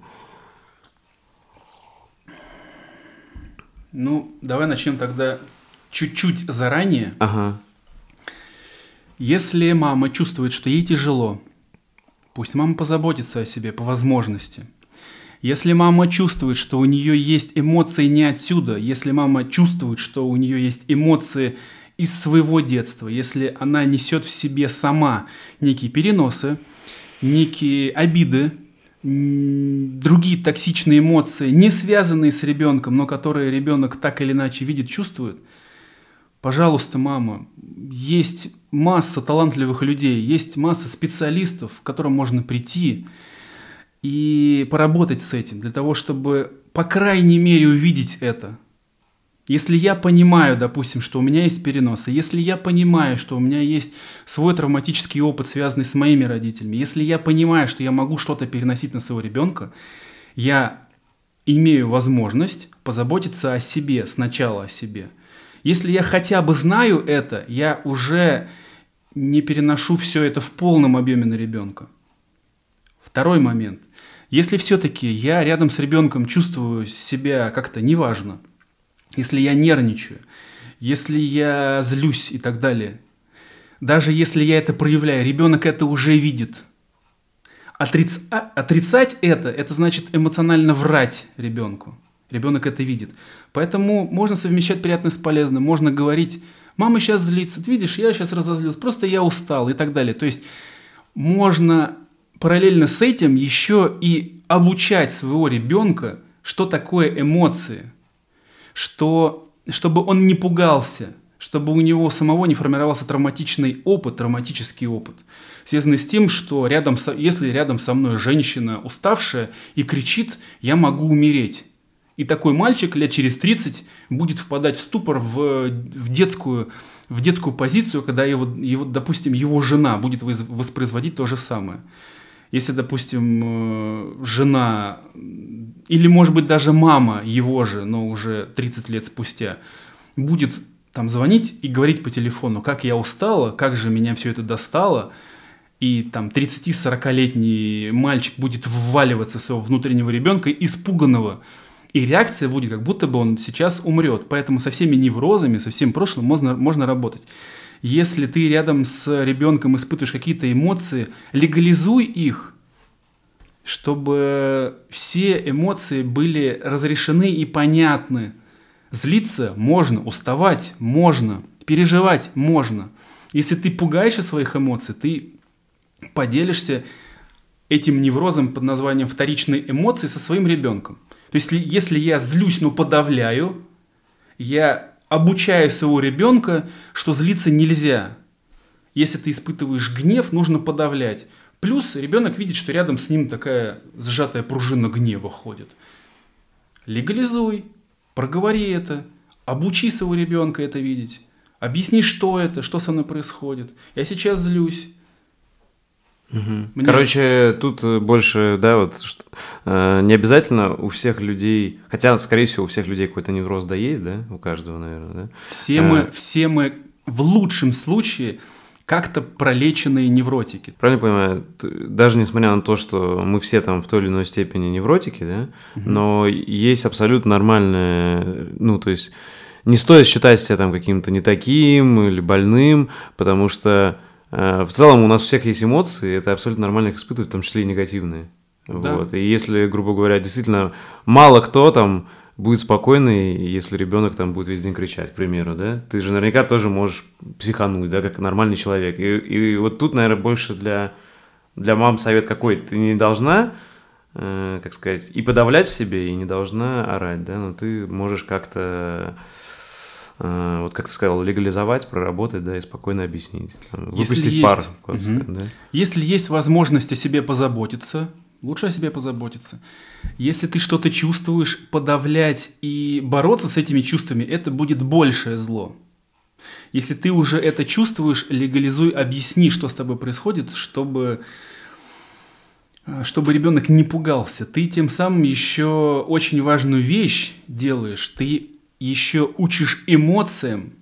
Ну, давай начнем тогда чуть-чуть заранее. Ага. Если мама чувствует, что ей тяжело, пусть мама позаботится о себе по возможности. Если мама чувствует, что у нее есть эмоции не отсюда, если мама чувствует, что у нее есть эмоции из своего детства, если она несет в себе сама некие переносы, некие обиды, другие токсичные эмоции, не связанные с ребенком, но которые ребенок так или иначе видит, чувствует, пожалуйста, мама, есть масса талантливых людей, есть масса специалистов, к которым можно прийти и поработать с этим, для того, чтобы, по крайней мере, увидеть это – если я понимаю, допустим, что у меня есть переносы, если я понимаю, что у меня есть свой травматический опыт, связанный с моими родителями, если я понимаю, что я могу что-то переносить на своего ребенка, я имею возможность позаботиться о себе, сначала о себе. Если я хотя бы знаю это, я уже не переношу все это в полном объеме на ребенка. Второй момент. Если все-таки я рядом с ребенком чувствую себя как-то неважно, если я нервничаю, если я злюсь и так далее. Даже если я это проявляю, ребенок это уже видит. Отриц... А, отрицать это, это значит эмоционально врать ребенку. Ребенок это видит. Поэтому можно совмещать приятное с полезным. Можно говорить, мама сейчас злится, ты видишь, я сейчас разозлился, просто я устал и так далее. То есть можно параллельно с этим еще и обучать своего ребенка, что такое эмоции – что, чтобы он не пугался, чтобы у него самого не формировался травматичный опыт, травматический опыт, связанный с тем, что рядом со, если рядом со мной женщина уставшая и кричит, я могу умереть. И такой мальчик лет через 30 будет впадать в ступор, в, в, детскую, в детскую позицию, когда его, его, допустим, его жена будет воспроизводить то же самое. Если, допустим, э, жена или, может быть, даже мама его же, но уже 30 лет спустя, будет там звонить и говорить по телефону, как я устала, как же меня все это достало, и там 30-40-летний мальчик будет вваливаться своего внутреннего ребенка, испуганного, и реакция будет, как будто бы он сейчас умрет. Поэтому со всеми неврозами, со всем прошлым можно, можно работать. Если ты рядом с ребенком испытываешь какие-то эмоции, легализуй их, чтобы все эмоции были разрешены и понятны. Злиться можно, уставать можно, переживать можно. Если ты пугаешься своих эмоций, ты поделишься этим неврозом под названием вторичные эмоции со своим ребенком. То есть, если я злюсь, но подавляю, я обучаю своего ребенка, что злиться нельзя. Если ты испытываешь гнев, нужно подавлять. Плюс ребенок видит, что рядом с ним такая сжатая пружина гнева ходит. Легализуй, проговори это, обучи своего ребенка это видеть. Объясни, что это, что со мной происходит. Я сейчас злюсь. Угу. Мне... Короче, тут больше, да, вот что, э, не обязательно у всех людей, хотя, скорее всего, у всех людей какой-то невроз да есть, да, у каждого, наверное, да. Все а... мы, все мы в лучшем случае как-то пролеченные невротики. Правильно понимаю, даже несмотря на то, что мы все там в той или иной степени невротики, да, угу. но есть абсолютно нормальное, ну, то есть не стоит считать себя там каким-то не таким или больным, потому что Э, в целом у нас у всех есть эмоции, это абсолютно нормально их испытывать, в том числе и негативные. Да. Вот. И если, грубо говоря, действительно мало кто там будет спокойный, если ребенок там будет весь день кричать, к примеру, да? Ты же наверняка тоже можешь психануть, да, как нормальный человек. И, и вот тут, наверное, больше для, для мам совет какой. Ты не должна, э, как сказать, и подавлять себе, и не должна орать, да, но ты можешь как-то Э, вот как ты сказал, легализовать, проработать, да, и спокойно объяснить. Выпустить Если пар. Есть, угу. да? Если есть возможность о себе позаботиться, лучше о себе позаботиться. Если ты что-то чувствуешь, подавлять и бороться с этими чувствами, это будет большее зло. Если ты уже это чувствуешь, легализуй, объясни, что с тобой происходит, чтобы а, чтобы ребенок не пугался. Ты тем самым еще очень важную вещь делаешь. Ты еще учишь эмоциям,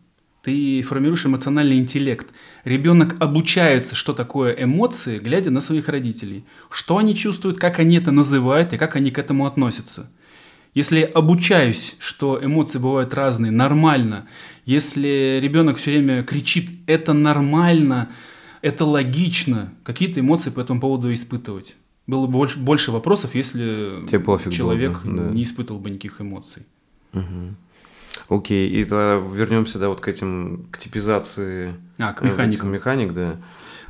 ты формируешь эмоциональный интеллект. Ребенок обучается, что такое эмоции, глядя на своих родителей. Что они чувствуют, как они это называют и как они к этому относятся. Если обучаюсь, что эмоции бывают разные, нормально. Если ребенок все время кричит, это нормально, это логично, какие-то эмоции по этому поводу испытывать. Было бы больше, больше вопросов, если человек было, да. не испытывал бы никаких эмоций. Угу. Окей, и тогда вернемся, да, вот к этим, к типизации. А, к механике. Механик, да.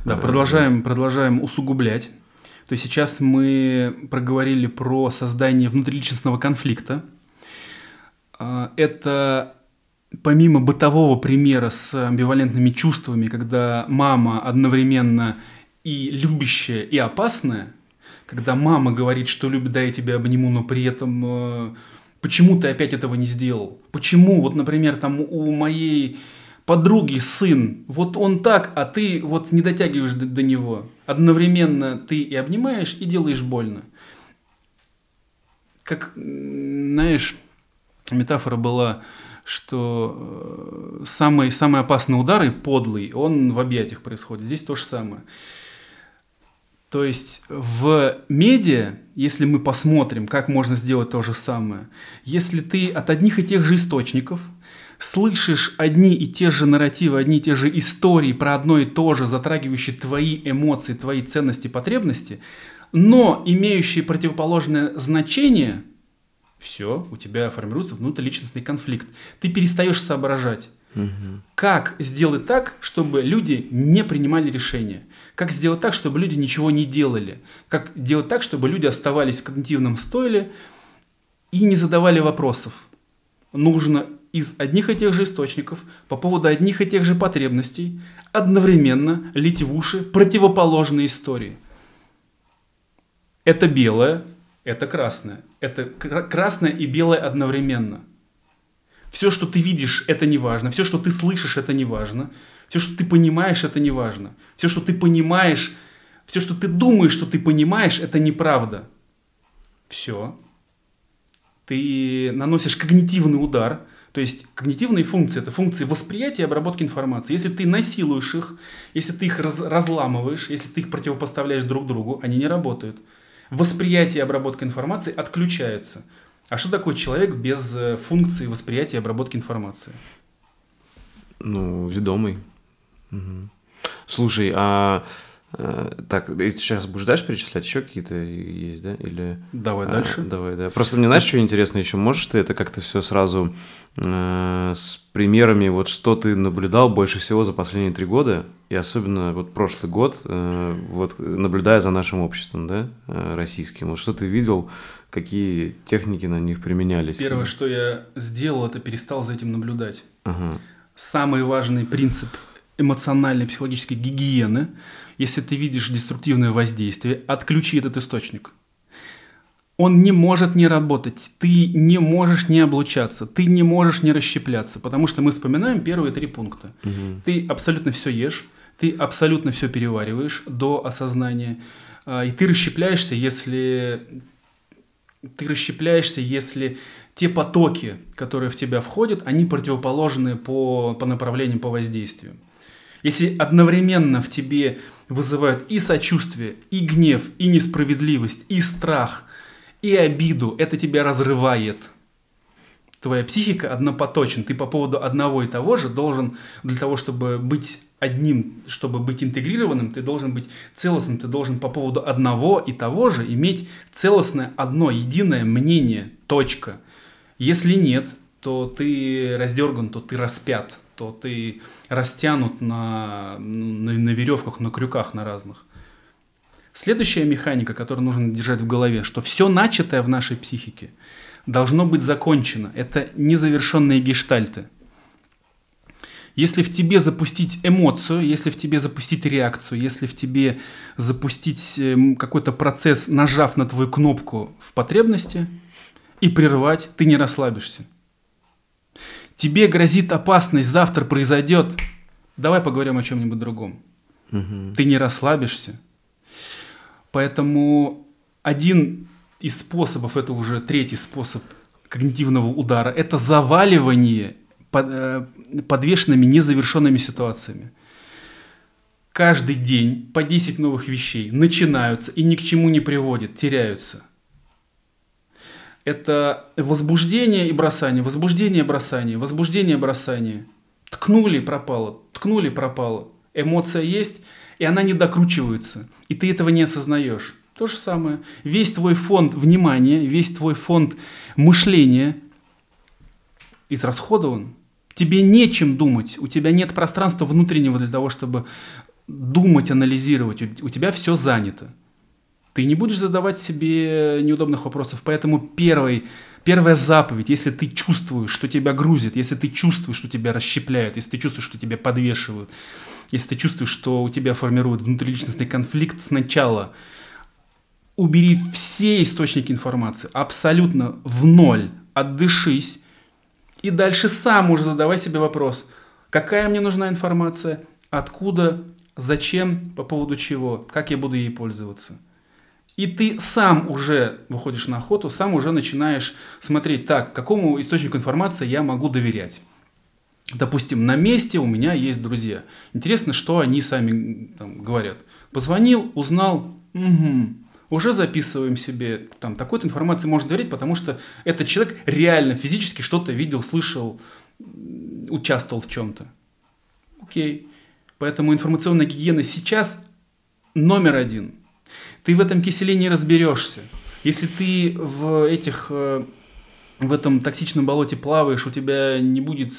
Да, продолжаем, продолжаем усугублять. То есть сейчас мы проговорили про создание внутриличностного конфликта. А, это помимо бытового примера с амбивалентными чувствами, когда мама одновременно и любящая, и опасная, когда мама говорит, что любит, да, я тебя обниму, но при этом э, почему ты опять этого не сделал? Почему, вот, например, там у моей подруги сын, вот он так, а ты вот не дотягиваешь до, до него. Одновременно ты и обнимаешь, и делаешь больно. Как, знаешь, метафора была, что э, самый, самый опасный удар и подлый, он в объятиях происходит. Здесь то же самое. То есть в медиа, если мы посмотрим, как можно сделать то же самое, если ты от одних и тех же источников слышишь одни и те же нарративы, одни и те же истории про одно и то же, затрагивающие твои эмоции, твои ценности, потребности, но имеющие противоположное значение, все, у тебя формируется внутриличностный конфликт. Ты перестаешь соображать. Как сделать так, чтобы люди не принимали решения? Как сделать так, чтобы люди ничего не делали? Как сделать так, чтобы люди оставались в когнитивном стойле и не задавали вопросов? Нужно из одних и тех же источников по поводу одних и тех же потребностей одновременно лить в уши противоположные истории. Это белое, это красное. Это красное и белое одновременно – все, что ты видишь, это не важно. Все, что ты слышишь, это не важно. Все, что ты понимаешь, это не важно. Все, что ты понимаешь, все, что ты думаешь, что ты понимаешь, это неправда. Все. Ты наносишь когнитивный удар. То есть когнитивные функции – это функции восприятия и обработки информации. Если ты насилуешь их, если ты их раз, разламываешь, если ты их противопоставляешь друг другу, они не работают. Восприятие и обработка информации отключаются. А что такое человек без э, функции восприятия и обработки информации? Ну, ведомый. Угу. Слушай, а э, так, сейчас будешь дальше перечислять еще какие-то есть, да? Или... Давай а, дальше. Давай, да. Просто мне знаешь, что интересно еще? Можешь ты это как-то все сразу э, с примерами, вот что ты наблюдал больше всего за последние три года, и особенно вот прошлый год, э, вот наблюдая за нашим обществом, да, э, российским, вот что ты видел, какие техники на них применялись? Первое, что я сделал, это перестал за этим наблюдать. Ага. Самый важный принцип эмоциональной психологической гигиены, если ты видишь деструктивное воздействие, отключи этот источник. Он не может не работать, ты не можешь не облучаться, ты не можешь не расщепляться, потому что мы вспоминаем первые три пункта. Угу. Ты абсолютно все ешь, ты абсолютно все перевариваешь до осознания, а, и ты расщепляешься, если ты расщепляешься, если те потоки, которые в тебя входят, они противоположны по, по направлениям, по воздействию. Если одновременно в тебе вызывают и сочувствие, и гнев, и несправедливость, и страх, и обиду, это тебя разрывает. Твоя психика однопоточна. Ты по поводу одного и того же должен, для того, чтобы быть одним, чтобы быть интегрированным, ты должен быть целостным, ты должен по поводу одного и того же иметь целостное одно, единое мнение, точка. Если нет, то ты раздерган, то ты распят, то ты растянут на, на, на веревках, на крюках на разных. Следующая механика, которую нужно держать в голове, что все начатое в нашей психике должно быть закончено. Это незавершенные гештальты – если в тебе запустить эмоцию, если в тебе запустить реакцию, если в тебе запустить эм, какой-то процесс, нажав на твою кнопку в потребности и прервать, ты не расслабишься. Тебе грозит опасность, завтра произойдет. Давай поговорим о чем-нибудь другом. Угу. Ты не расслабишься. Поэтому один из способов, это уже третий способ когнитивного удара, это заваливание под, э, подвешенными незавершенными ситуациями. Каждый день по 10 новых вещей начинаются и ни к чему не приводят, теряются. Это возбуждение и бросание, возбуждение, бросание, возбуждение, бросание. Ткнули, пропало, ткнули, пропало. Эмоция есть, и она не докручивается, и ты этого не осознаешь. То же самое. Весь твой фонд внимания, весь твой фонд мышления израсходован. Тебе нечем думать, у тебя нет пространства внутреннего для того, чтобы думать, анализировать. У тебя все занято. Ты не будешь задавать себе неудобных вопросов. Поэтому первый, первая заповедь, если ты чувствуешь, что тебя грузит, если ты чувствуешь, что тебя расщепляют, если ты чувствуешь, что тебя подвешивают, если ты чувствуешь, что у тебя формируют внутриличностный конфликт, сначала убери все источники информации абсолютно в ноль, отдышись, и дальше сам уже задавай себе вопрос, какая мне нужна информация, откуда, зачем, по поводу чего, как я буду ей пользоваться. И ты сам уже выходишь на охоту, сам уже начинаешь смотреть, так, какому источнику информации я могу доверять. Допустим, на месте у меня есть друзья. Интересно, что они сами там, говорят. Позвонил, узнал, угу, уже записываем себе, там, такой-то информации можно доверять, потому что этот человек реально физически что-то видел, слышал, участвовал в чем-то. Окей. Поэтому информационная гигиена сейчас номер один. Ты в этом киселе не разберешься. Если ты в этих э, в этом токсичном болоте плаваешь, у тебя не будет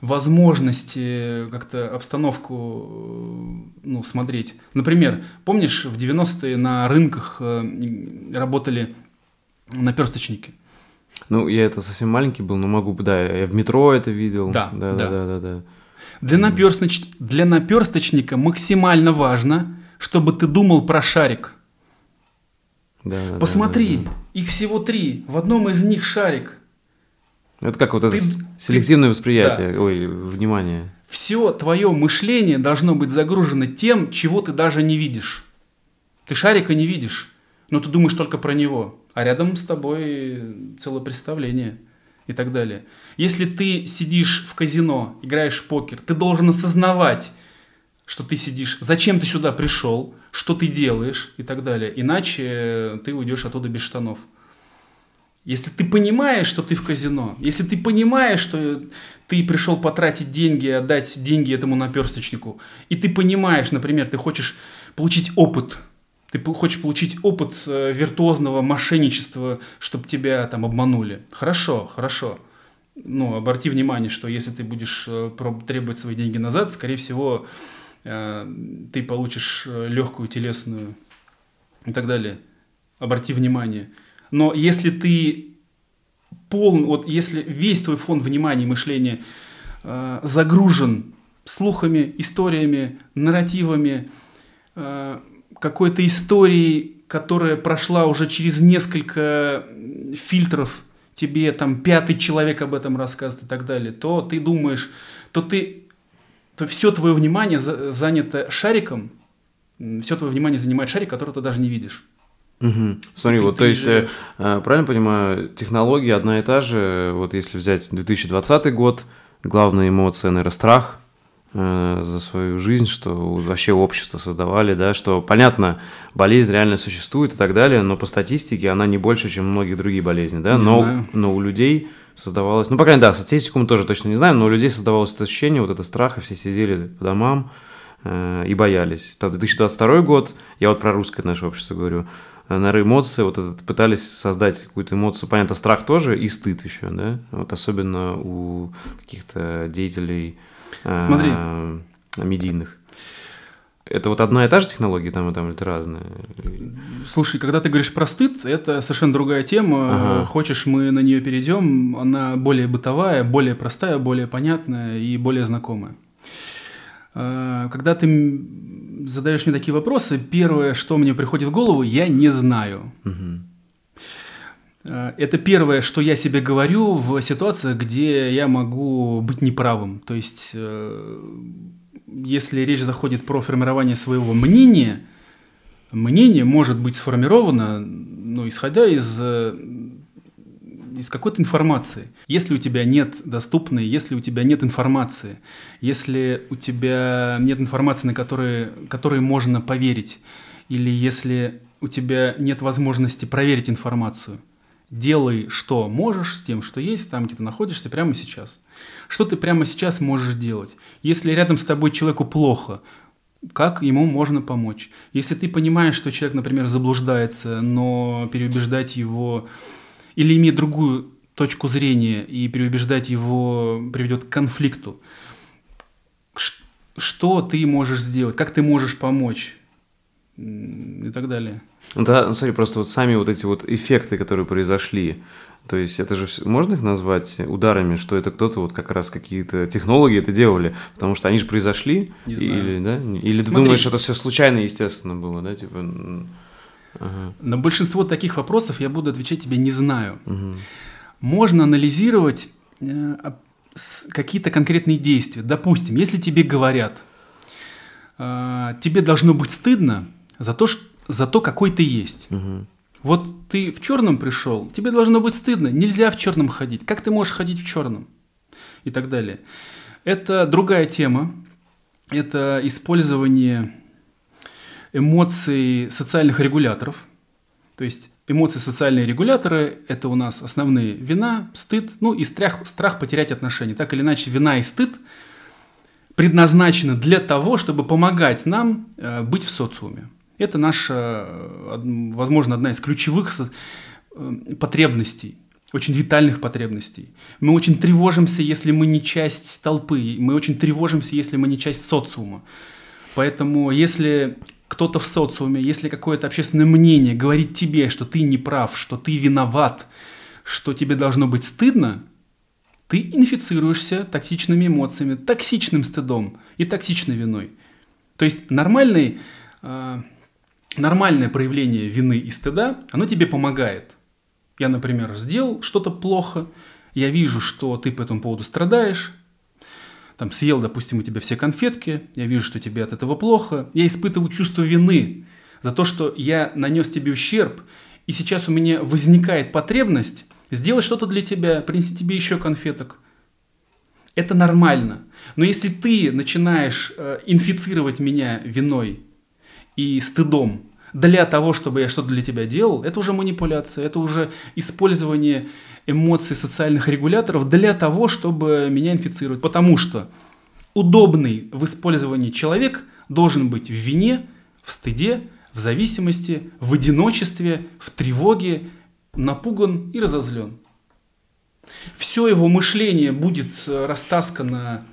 возможности как-то обстановку э, ну, смотреть. Например, помнишь, в 90-е на рынках э, работали наперсточники? Ну, я это совсем маленький был, но могу, да, я в метро это видел. Да, да, да, да, да. да. Для, наперсточ... Для наперсточника максимально важно, чтобы ты думал про шарик. Да, Посмотри, да, да, да. их всего три. В одном из них шарик. Это как вот это селективное восприятие, да. ой, внимание. Все твое мышление должно быть загружено тем, чего ты даже не видишь. Ты шарика не видишь, но ты думаешь только про него, а рядом с тобой целое представление и так далее. Если ты сидишь в казино, играешь в покер, ты должен осознавать, что ты сидишь, зачем ты сюда пришел, что ты делаешь и так далее. Иначе ты уйдешь оттуда без штанов. Если ты понимаешь, что ты в казино, если ты понимаешь, что ты пришел потратить деньги, отдать деньги этому наперсточнику, и ты понимаешь, например, ты хочешь получить опыт, ты хочешь получить опыт э, виртуозного мошенничества, чтобы тебя там обманули. Хорошо, хорошо. Но обрати внимание, что если ты будешь э, требовать свои деньги назад, скорее всего, ты получишь легкую телесную и так далее. Обрати внимание – но если ты полн, вот если весь твой фон внимания и мышления э, загружен слухами, историями, нарративами, э, какой-то историей, которая прошла уже через несколько фильтров, тебе там пятый человек об этом рассказывает и так далее, то ты думаешь, то ты, то все твое внимание занято шариком, все твое внимание занимает шарик, который ты даже не видишь. Угу. Смотри, ты, вот, ты то есть, э, э, правильно понимаю, технология одна и та же. Вот если взять 2020 год, главная эмоция, наверное, страх э, за свою жизнь, что вообще общество создавали, да, что, понятно, болезнь реально существует и так далее, но по статистике она не больше, чем многие другие болезни, да, но, но у людей создавалось, ну, пока да, статистику мы тоже точно не знаем, но у людей создавалось это ощущение, вот это страх, и все сидели по домам э, и боялись. Там 2022 год, я вот про русское наше общество говорю, наверное, эмоции, вот этот, пытались создать какую-то эмоцию, понятно, страх тоже и стыд еще, да, вот особенно у каких-то деятелей Смотри. Э, медийных. Это вот одна и та же технология там и там, или это разные? Слушай, когда ты говоришь про стыд, это совершенно другая тема. Ага. Хочешь, мы на нее перейдем. Она более бытовая, более простая, более понятная и более знакомая. Э, когда ты задаешь мне такие вопросы, первое, что мне приходит в голову, я не знаю. Угу. Это первое, что я себе говорю в ситуациях, где я могу быть неправым. То есть, э, если речь заходит про формирование своего мнения, мнение может быть сформировано, ну, исходя из из какой-то информации. Если у тебя нет доступной, если у тебя нет информации, если у тебя нет информации, на которые, которые можно поверить, или если у тебя нет возможности проверить информацию, делай, что можешь с тем, что есть, там, где ты находишься прямо сейчас. Что ты прямо сейчас можешь делать? Если рядом с тобой человеку плохо, как ему можно помочь? Если ты понимаешь, что человек, например, заблуждается, но переубеждать его или иметь другую точку зрения и переубеждать его приведет к конфликту, что ты можешь сделать, как ты можешь помочь и так далее. Да, смотри, просто вот сами вот эти вот эффекты, которые произошли, то есть это же можно их назвать ударами, что это кто-то вот как раз какие-то технологии это делали, потому что они же произошли, Не знаю. или да, или ты Смотри. думаешь, это все случайно, естественно было, да, типа. Ага. На большинство таких вопросов я буду отвечать тебе не знаю. Мгм. Можно анализировать э, а, какие-то конкретные действия. Допустим, если тебе говорят, э, тебе должно быть стыдно за то, ш- за то, какой ты есть. Мгм. Вот ты в черном пришел, тебе должно быть стыдно, нельзя в черном ходить. Как ты можешь ходить в черном? И так далее. Это другая тема. Это использование эмоций социальных регуляторов. То есть эмоции социальные регуляторы – это у нас основные вина, стыд, ну и страх, страх потерять отношения. Так или иначе, вина и стыд предназначены для того, чтобы помогать нам э, быть в социуме. Это наша, э, возможно, одна из ключевых э, потребностей, очень витальных потребностей. Мы очень тревожимся, если мы не часть толпы, мы очень тревожимся, если мы не часть социума. Поэтому если кто-то в социуме, если какое-то общественное мнение говорит тебе, что ты не прав, что ты виноват, что тебе должно быть стыдно, ты инфицируешься токсичными эмоциями, токсичным стыдом и токсичной виной. То есть нормальный, э, нормальное проявление вины и стыда, оно тебе помогает. Я, например, сделал что-то плохо, я вижу, что ты по этому поводу страдаешь, там съел, допустим, у тебя все конфетки, я вижу, что тебе от этого плохо, я испытываю чувство вины за то, что я нанес тебе ущерб, и сейчас у меня возникает потребность сделать что-то для тебя, принести тебе еще конфеток. Это нормально. Но если ты начинаешь э, инфицировать меня виной и стыдом для того, чтобы я что-то для тебя делал, это уже манипуляция, это уже использование эмоций социальных регуляторов для того, чтобы меня инфицировать. Потому что удобный в использовании человек должен быть в вине, в стыде, в зависимости, в одиночестве, в тревоге, напуган и разозлен. Все его мышление будет э, растаскано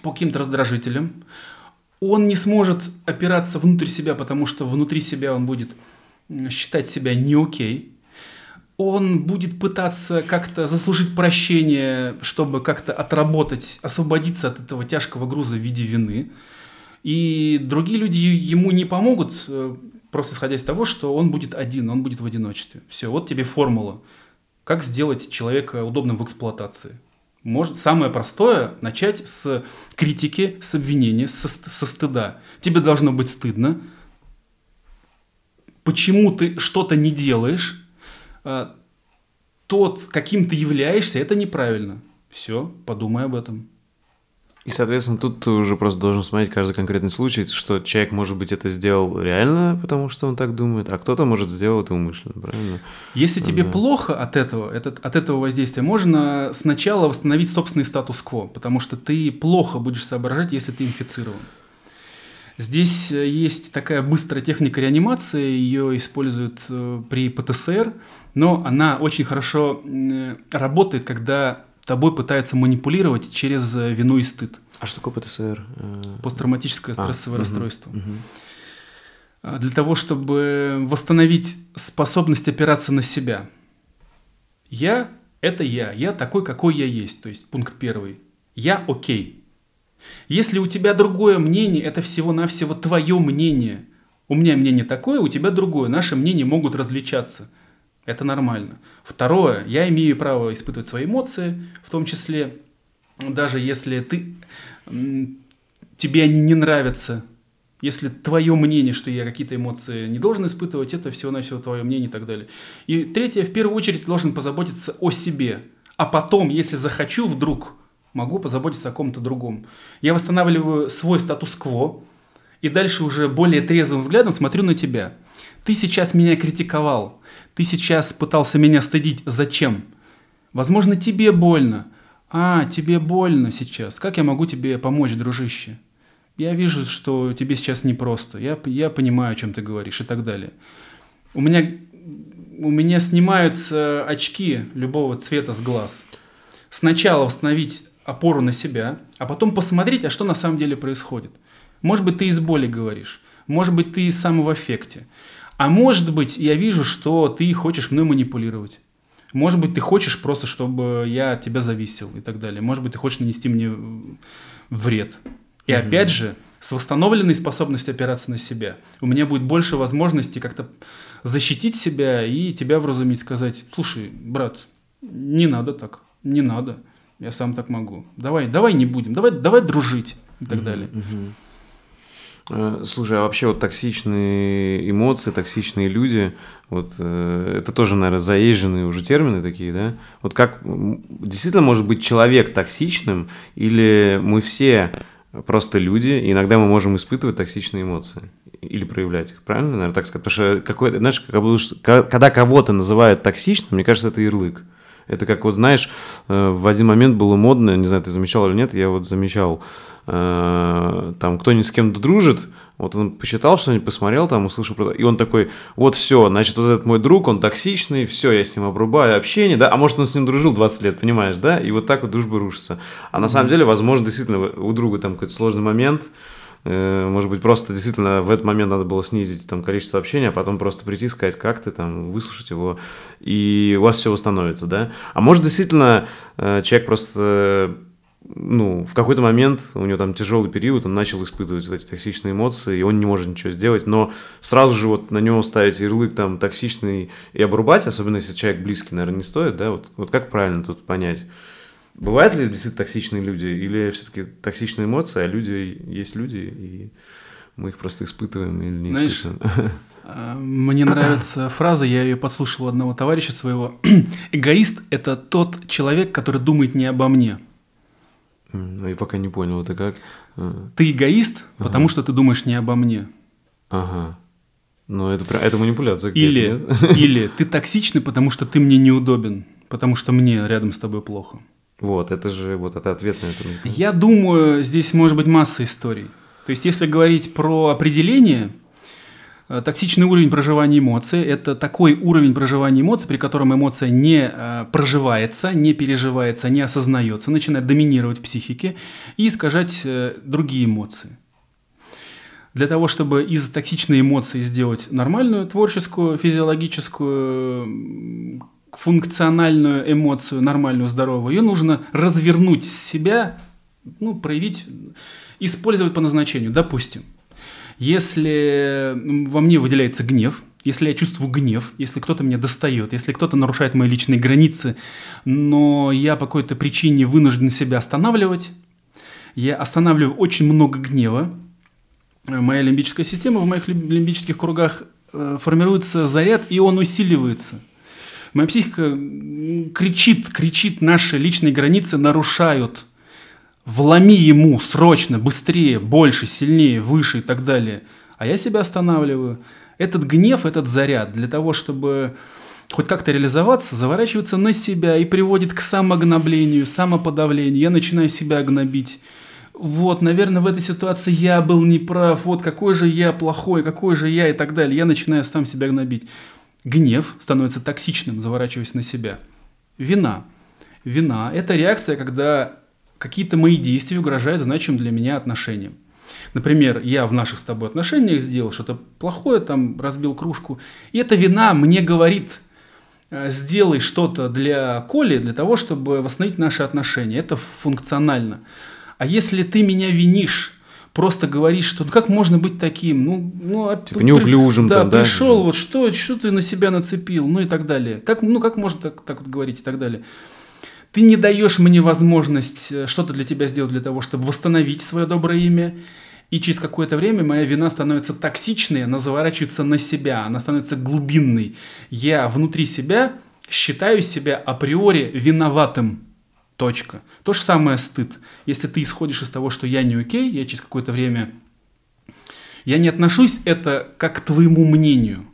по каким-то раздражителям. Он не сможет опираться внутрь себя, потому что внутри себя он будет считать себя не окей. Он будет пытаться как-то заслужить прощение, чтобы как-то отработать, освободиться от этого тяжкого груза в виде вины. И другие люди ему не помогут, э, просто исходя из того, что он будет один, он будет в одиночестве. Все, вот тебе формула. Как сделать человека удобным в эксплуатации? Может, самое простое – начать с критики, с обвинения, со, со стыда. Тебе должно быть стыдно. Почему ты что-то не делаешь? А, Тот, каким ты являешься, это неправильно. Все, подумай об этом. И, соответственно, тут ты уже просто должен смотреть каждый конкретный случай, что человек, может быть, это сделал реально, потому что он так думает, а кто-то может сделать это умышленно, правильно? Если тебе Да. плохо от этого, этот, от этого воздействия, можно сначала восстановить собственный статус-кво, потому что ты плохо будешь соображать, если ты инфицирован. Здесь э, есть такая быстрая техника реанимации, ее используют э, при ПТСР, но она очень хорошо м, работает, когда тобой пытаются манипулировать через э, вину и стыд. А что такое ПТСР? Э, Посттравматическое А, стрессовое мгм, расстройство. А, Для того, чтобы восстановить способность опираться на себя. Я – это я, я такой, какой я есть. То есть пункт первый. Я окей. Если у тебя другое мнение, это всего-навсего твое мнение. У меня мнение такое, у тебя другое. Наши мнения могут различаться. Это нормально. Второе, я имею право испытывать свои эмоции, в том числе, даже если ты, тебе они не нравятся, Если твое мнение, что я какие-то эмоции не должен испытывать, это всего-навсего твое мнение и так далее. И третье, в первую очередь, должен позаботиться о себе. А потом, если захочу вдруг, могу позаботиться о ком-то другом. Я восстанавливаю свой статус-кво, и дальше уже более трезвым взглядом смотрю на тебя. Ты сейчас меня критиковал, ты сейчас пытался меня стыдить. Зачем? Возможно, тебе больно. А, тебе больно сейчас. Как я могу тебе помочь, дружище? Я вижу, что тебе сейчас непросто. Я, я понимаю, о чем ты говоришь и так далее. У меня, у меня снимаются очки любого цвета с глаз. Сначала восстановить опору на себя, а потом посмотреть, а что на самом деле происходит. Может быть, ты из боли говоришь. Может быть, ты сам в аффекте. А может быть, я вижу, что ты хочешь мной манипулировать. Может быть, ты хочешь просто, чтобы я от тебя зависел и так далее. Может быть, ты хочешь нанести мне вред. И mm опять же, с восстановленной способностью опираться на себя, у меня будет больше возможностей как-то защитить себя и тебя вразумить, сказать, слушай, брат, не надо так, не надо, я сам так могу. Давай, давай не будем, давай, давай дружить и так mm далее. mm Э, слушай, а вообще вот токсичные эмоции, токсичные люди, вот э, это тоже, наверное, заезженные уже термины такие, да? Вот как действительно может быть человек токсичным, или мы все просто люди, и иногда мы можем испытывать токсичные эмоции или проявлять их, правильно, наверное, так сказать? Потому что какой, знаешь, когда кого-то называют токсичным, мне кажется, это ярлык. Это как вот, знаешь, э, в один момент было модно, не знаю, ты замечал или нет, я вот замечал, э, там кто-нибудь с кем-то дружит, вот он почитал что-нибудь, посмотрел там, услышал, и он такой, вот все, значит, вот этот мой друг, он токсичный, все, я с ним обрубаю общение, да, а может, он с ним дружил 20 лет, понимаешь, да, и вот так вот дружба рушится. А на самом деле, возможно, действительно, у друга там какой-то сложный момент, Э, может быть, просто действительно в этот момент надо было снизить там количество общения, а потом просто прийти, сказать, как ты там, выслушать его, и у вас все восстановится, да? А может, действительно, э, человек просто ну, в какой-то момент у него там тяжелый период, он начал испытывать вот эти токсичные эмоции, и он не может ничего сделать, но сразу же вот на него ставить ярлык там токсичный и обрубать, особенно если человек близкий, наверное, не стоит, да, вот, вот как правильно тут понять? Бывают ли действительно токсичные люди, или все-таки токсичные эмоции, а люди есть люди, и мы их просто испытываем или не Знаешь, испытываем? А, мне нравится фраза, я ее послушал у одного товарища своего. Эгоист – это тот человек, который думает не обо мне. Ну, я пока не понял, это как? А. Ты эгоист, ага. потому что ты думаешь не обо мне. Ага. Ну, это, это манипуляция. Или, или ты токсичный, потому что ты мне неудобен, потому что мне рядом с тобой плохо. Вот, это же вот это ответ на это. Я думаю, здесь может быть масса историй. То есть, если говорить про определение, э, токсичный уровень проживания эмоций – это такой уровень проживания эмоций, при котором эмоция не э, проживается, не переживается, не осознается, начинает доминировать в психике и искажать э, другие эмоции. Для того, чтобы из токсичной эмоции сделать нормальную, творческую, физиологическую, функциональную эмоцию, нормальную, здоровую, ее нужно развернуть с себя, ну, проявить, использовать по назначению. Допустим, если во мне выделяется гнев, если я чувствую гнев, если кто-то меня достает, если кто-то нарушает мои личные границы, но я по какой-то причине вынужден себя останавливать, я останавливаю очень много гнева, моя лимбическая система в моих лимбических кругах э, формируется заряд, и он усиливается – Моя психика кричит, кричит, наши личные границы нарушают. Вломи ему срочно, быстрее, больше, сильнее, выше и так далее. А я себя останавливаю. Этот гнев, этот заряд для того, чтобы хоть как-то реализоваться, заворачивается на себя и приводит к самогноблению, самоподавлению. Я начинаю себя гнобить. Вот, наверное, в этой ситуации я был неправ, вот какой же я плохой, какой же я и так далее. Я начинаю сам себя гнобить. Гнев становится токсичным, заворачиваясь на себя. Вина. Вина – это реакция, когда какие-то мои действия угрожают значимым для меня отношениям. Например, я в наших с тобой отношениях сделал что-то плохое, там разбил кружку, и эта вина мне говорит, «Э, сделай что-то для Коли, для того, чтобы восстановить наши отношения. Это функционально. А если ты меня винишь просто говоришь, что ну как можно быть таким, ну, ну а типа неуклюжим, да, там, да, пришел, вот что, что ты на себя нацепил, ну и так далее. Как, ну как можно так, так вот говорить и так далее. Ты не даешь мне возможность э, что-то для тебя сделать для того, чтобы восстановить свое доброе имя. И через какое-то время моя вина становится токсичной, она заворачивается на себя, она становится глубинной. Я внутри себя считаю себя априори виноватым. Точка. То же самое стыд. Если ты исходишь из того, что я не окей, я через какое-то время... Я не отношусь это как к твоему мнению.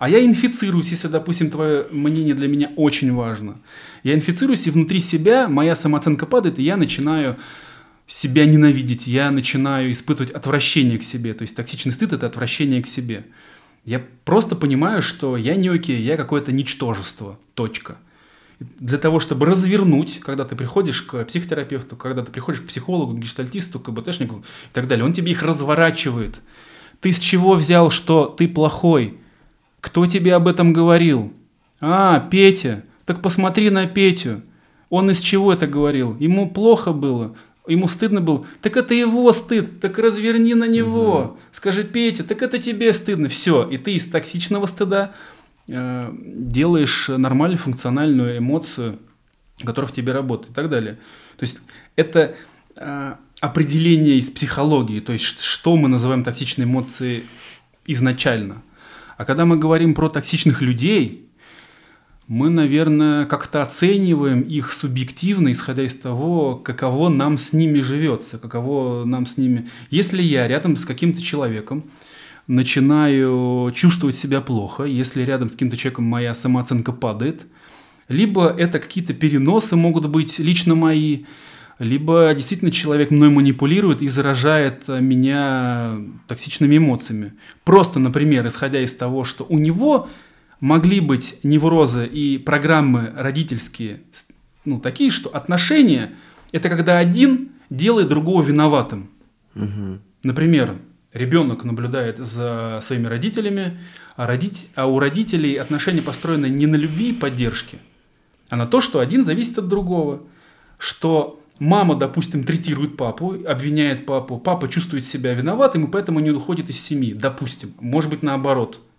А я инфицируюсь, если, допустим, твое мнение для меня очень важно. Я инфицируюсь, и внутри себя моя самооценка падает, и я начинаю себя ненавидеть, я начинаю испытывать отвращение к себе. То есть токсичный стыд – это отвращение к себе. Я просто понимаю, что я не окей, я какое-то ничтожество. Точка. Для того, чтобы развернуть, когда ты приходишь к психотерапевту, когда ты приходишь к психологу, к гештальтисту, к КБТшнику и так далее, он тебе их разворачивает. Ты с чего взял, что ты плохой? Кто тебе об этом говорил? А, Петя. Так посмотри на Петю. Он из чего это говорил? Ему плохо было ему стыдно было, так это его стыд, так разверни на него, угу. скажи Петя, так это тебе стыдно, все, и ты из токсичного стыда э, делаешь нормальную функциональную эмоцию, которая в тебе работает и так далее. То есть это э, определение из психологии, то есть что мы называем токсичной эмоцией изначально. А когда мы говорим про токсичных людей, мы, наверное, как-то оцениваем их субъективно, исходя из того, каково нам с ними живется, каково нам с ними... Если я рядом с каким-то человеком начинаю чувствовать себя плохо, если рядом с каким-то человеком моя самооценка падает, либо это какие-то переносы могут быть лично мои, либо действительно человек мной манипулирует и заражает меня токсичными эмоциями. Просто, например, исходя из того, что у него могли быть неврозы и программы родительские ну, такие, что отношения – это когда один делает другого виноватым. Угу. Например, ребенок наблюдает за своими родителями, а, родить, а у родителей отношения построены не на любви и поддержке, а на то, что один зависит от другого. Что мама, допустим, третирует папу, обвиняет папу, папа чувствует себя виноватым и поэтому не уходит из семьи, допустим. Может быть, наоборот –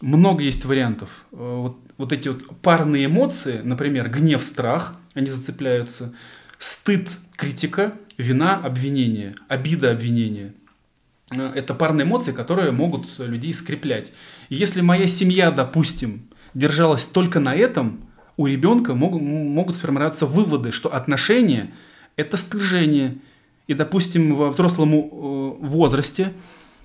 много есть вариантов. Э, вот, вот эти вот парные эмоции, например, гнев, страх, они зацепляются. Стыд, критика, вина, обвинение, обида, обвинение. Э, это парные эмоции, которые могут людей скреплять. И если моя семья, допустим, держалась только на этом, у ребенка могут, могут сформироваться выводы, что отношения – это стыжение. И, допустим, во взрослом э, возрасте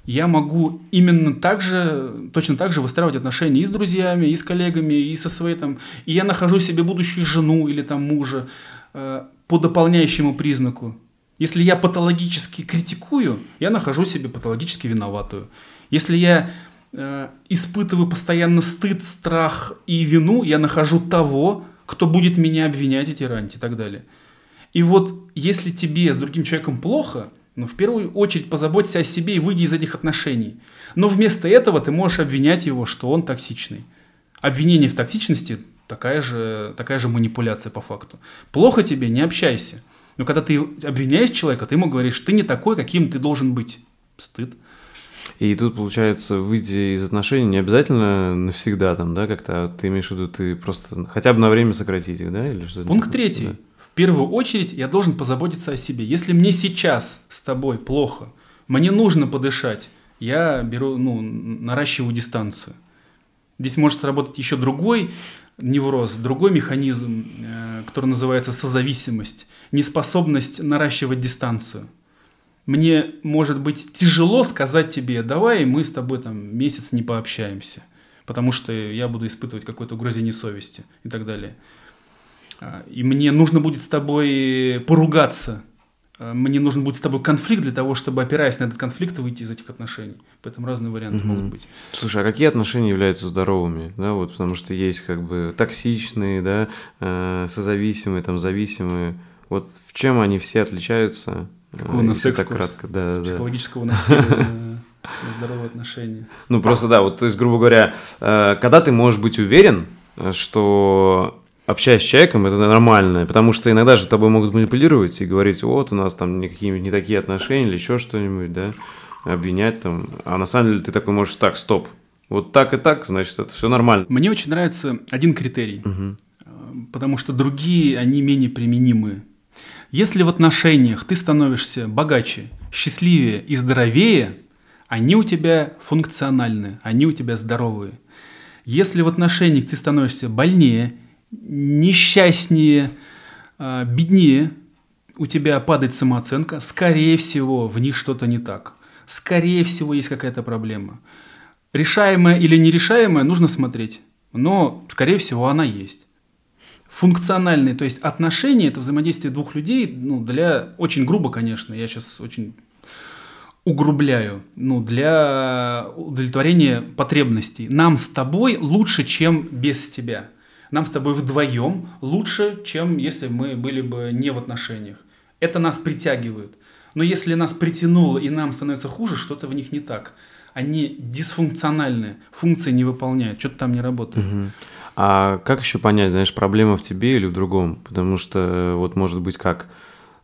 я могу именно так же, точно так же выстраивать отношения и с друзьями, и с коллегами, и со своей там... И я нахожу себе будущую жену или там мужа э, по дополняющему признаку. Если я патологически критикую, я нахожу себе патологически виноватую. Если я испытываю постоянно стыд, страх и вину, я нахожу того, кто будет меня обвинять и тиранить и так далее. И вот если тебе с другим человеком плохо – но в первую очередь позаботься о себе и выйди из этих отношений. Но вместо этого ты можешь обвинять его, что он токсичный. Обвинение в токсичности такая же, такая же манипуляция по факту. Плохо тебе, не общайся. Но когда ты обвиняешь человека, ты ему говоришь, ты не такой, каким ты должен быть. Стыд. И тут, получается, выйти из отношений не обязательно навсегда там, да, как-то, а ты имеешь в виду, ты просто хотя бы на время сократить их, да, или что Пункт третий. Да первую очередь я должен позаботиться о себе. Если мне сейчас с тобой плохо, мне нужно подышать, я беру, ну, наращиваю дистанцию. Здесь может сработать еще другой невроз, другой механизм, э, который называется созависимость, неспособность наращивать дистанцию. Мне может быть тяжело сказать тебе, давай мы с тобой там месяц не пообщаемся, потому что я буду испытывать какое-то угрызение совести и так далее. А, и мне нужно будет с тобой поругаться, а, мне нужен будет с тобой конфликт для того, чтобы, опираясь на этот конфликт, выйти из этих отношений. Поэтому разные варианты угу. могут быть. Слушай, а какие отношения являются здоровыми? Да, вот, потому что есть как бы токсичные, да, э, созависимые, там, зависимые. Вот в чем они все отличаются? Какой у нас так кратко, да, с психологического да. насилия на здоровые отношения. Ну, просто да, вот, то есть, грубо говоря, э, когда ты можешь быть уверен, э, что общаясь с человеком, это нормально, потому что иногда же тобой могут манипулировать и говорить, вот у нас там никакие не такие отношения или еще что-нибудь, да, обвинять там, а на самом деле ты такой можешь, так, стоп, вот так и так, значит, это все нормально. Мне очень нравится один критерий, угу. потому что другие, они менее применимы. Если в отношениях ты становишься богаче, счастливее и здоровее, они у тебя функциональны, они у тебя здоровые. Если в отношениях ты становишься больнее, несчастнее, а, беднее, у тебя падает самооценка, скорее всего, в них что-то не так. Скорее всего, есть какая-то проблема. Решаемая или нерешаемая, нужно смотреть. Но, скорее всего, она есть. Функциональные, то есть отношения, это взаимодействие двух людей, ну, для, очень грубо, конечно, я сейчас очень угрубляю, ну, для удовлетворения потребностей. Нам с тобой лучше, чем без тебя. Нам с тобой вдвоем лучше, чем если мы были бы не в отношениях. Это нас притягивает. Но если нас притянуло и нам становится хуже, что-то в них не так. Они дисфункциональны, функции не выполняют, что-то там не работает. Угу. А как еще понять, знаешь, проблема в тебе или в другом? Потому что вот может быть как,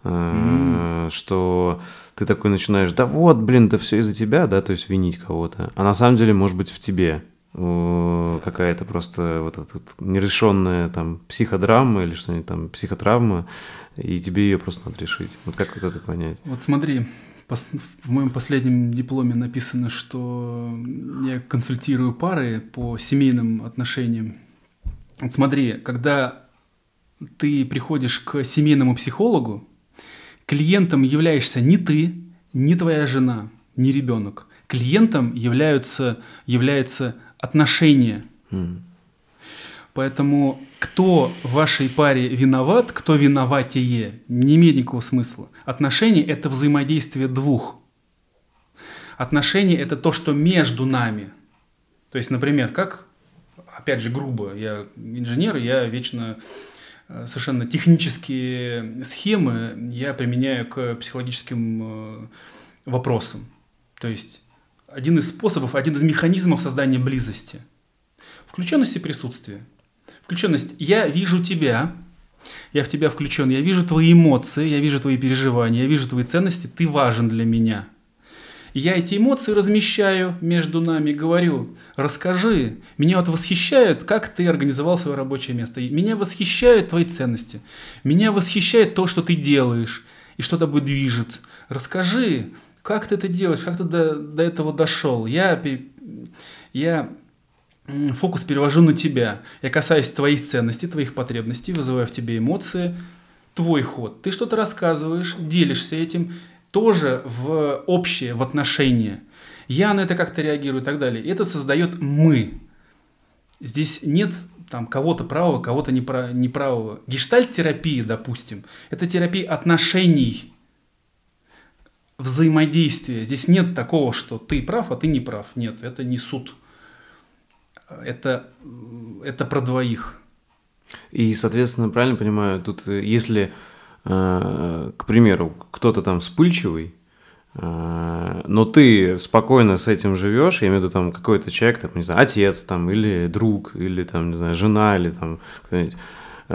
mm. что ты такой начинаешь, да вот, блин, это все из-за тебя, да, то есть винить кого-то. А на самом деле может быть в тебе какая-то просто вот эта вот нерешенная там психодрама или что-нибудь там, психотравма, и тебе ее просто надо решить. Вот как вот это понять? Вот смотри, в моем последнем дипломе написано, что я консультирую пары по семейным отношениям. Вот смотри, когда ты приходишь к семейному психологу, клиентом являешься не ты, не твоя жена, не ребенок. Клиентом являются, является отношения. Mm. Поэтому кто в вашей паре виноват, кто виноватее, не имеет никакого смысла. Отношения – это взаимодействие двух. Отношения – это то, что между нами. То есть, например, как, опять же, грубо, я инженер, я вечно э, совершенно технические схемы я применяю к психологическим э, вопросам. То есть один из способов, один из механизмов создания близости. Включенность и присутствие. Включенность. Я вижу тебя, я в тебя включен, я вижу твои эмоции, я вижу твои переживания, я вижу твои ценности, ты важен для меня. Я эти эмоции размещаю между нами, говорю, расскажи, меня вот восхищает, как ты организовал свое рабочее место, меня восхищают твои ценности, меня восхищает то, что ты делаешь и что тобой движет. Расскажи, как ты это делаешь? Как ты до, до этого дошел? Я, я фокус перевожу на тебя. Я касаюсь твоих ценностей, твоих потребностей, вызываю в тебе эмоции. Твой ход. Ты что-то рассказываешь, делишься этим, тоже в общее, в отношения. Я на это как-то реагирую и так далее. Это создает мы. Здесь нет там кого-то правого, кого-то неправого. Гештальт-терапия, допустим, это терапия отношений взаимодействие. Здесь нет такого, что ты прав, а ты не прав. Нет, это не суд. Это, это про двоих. И, соответственно, правильно понимаю, тут э, если, к примеру, кто-то там вспыльчивый, э, но ты спокойно с этим живешь, я имею в виду там какой-то человек, там, не знаю, отец там, или друг, или там, не знаю, жена, или там кто-нибудь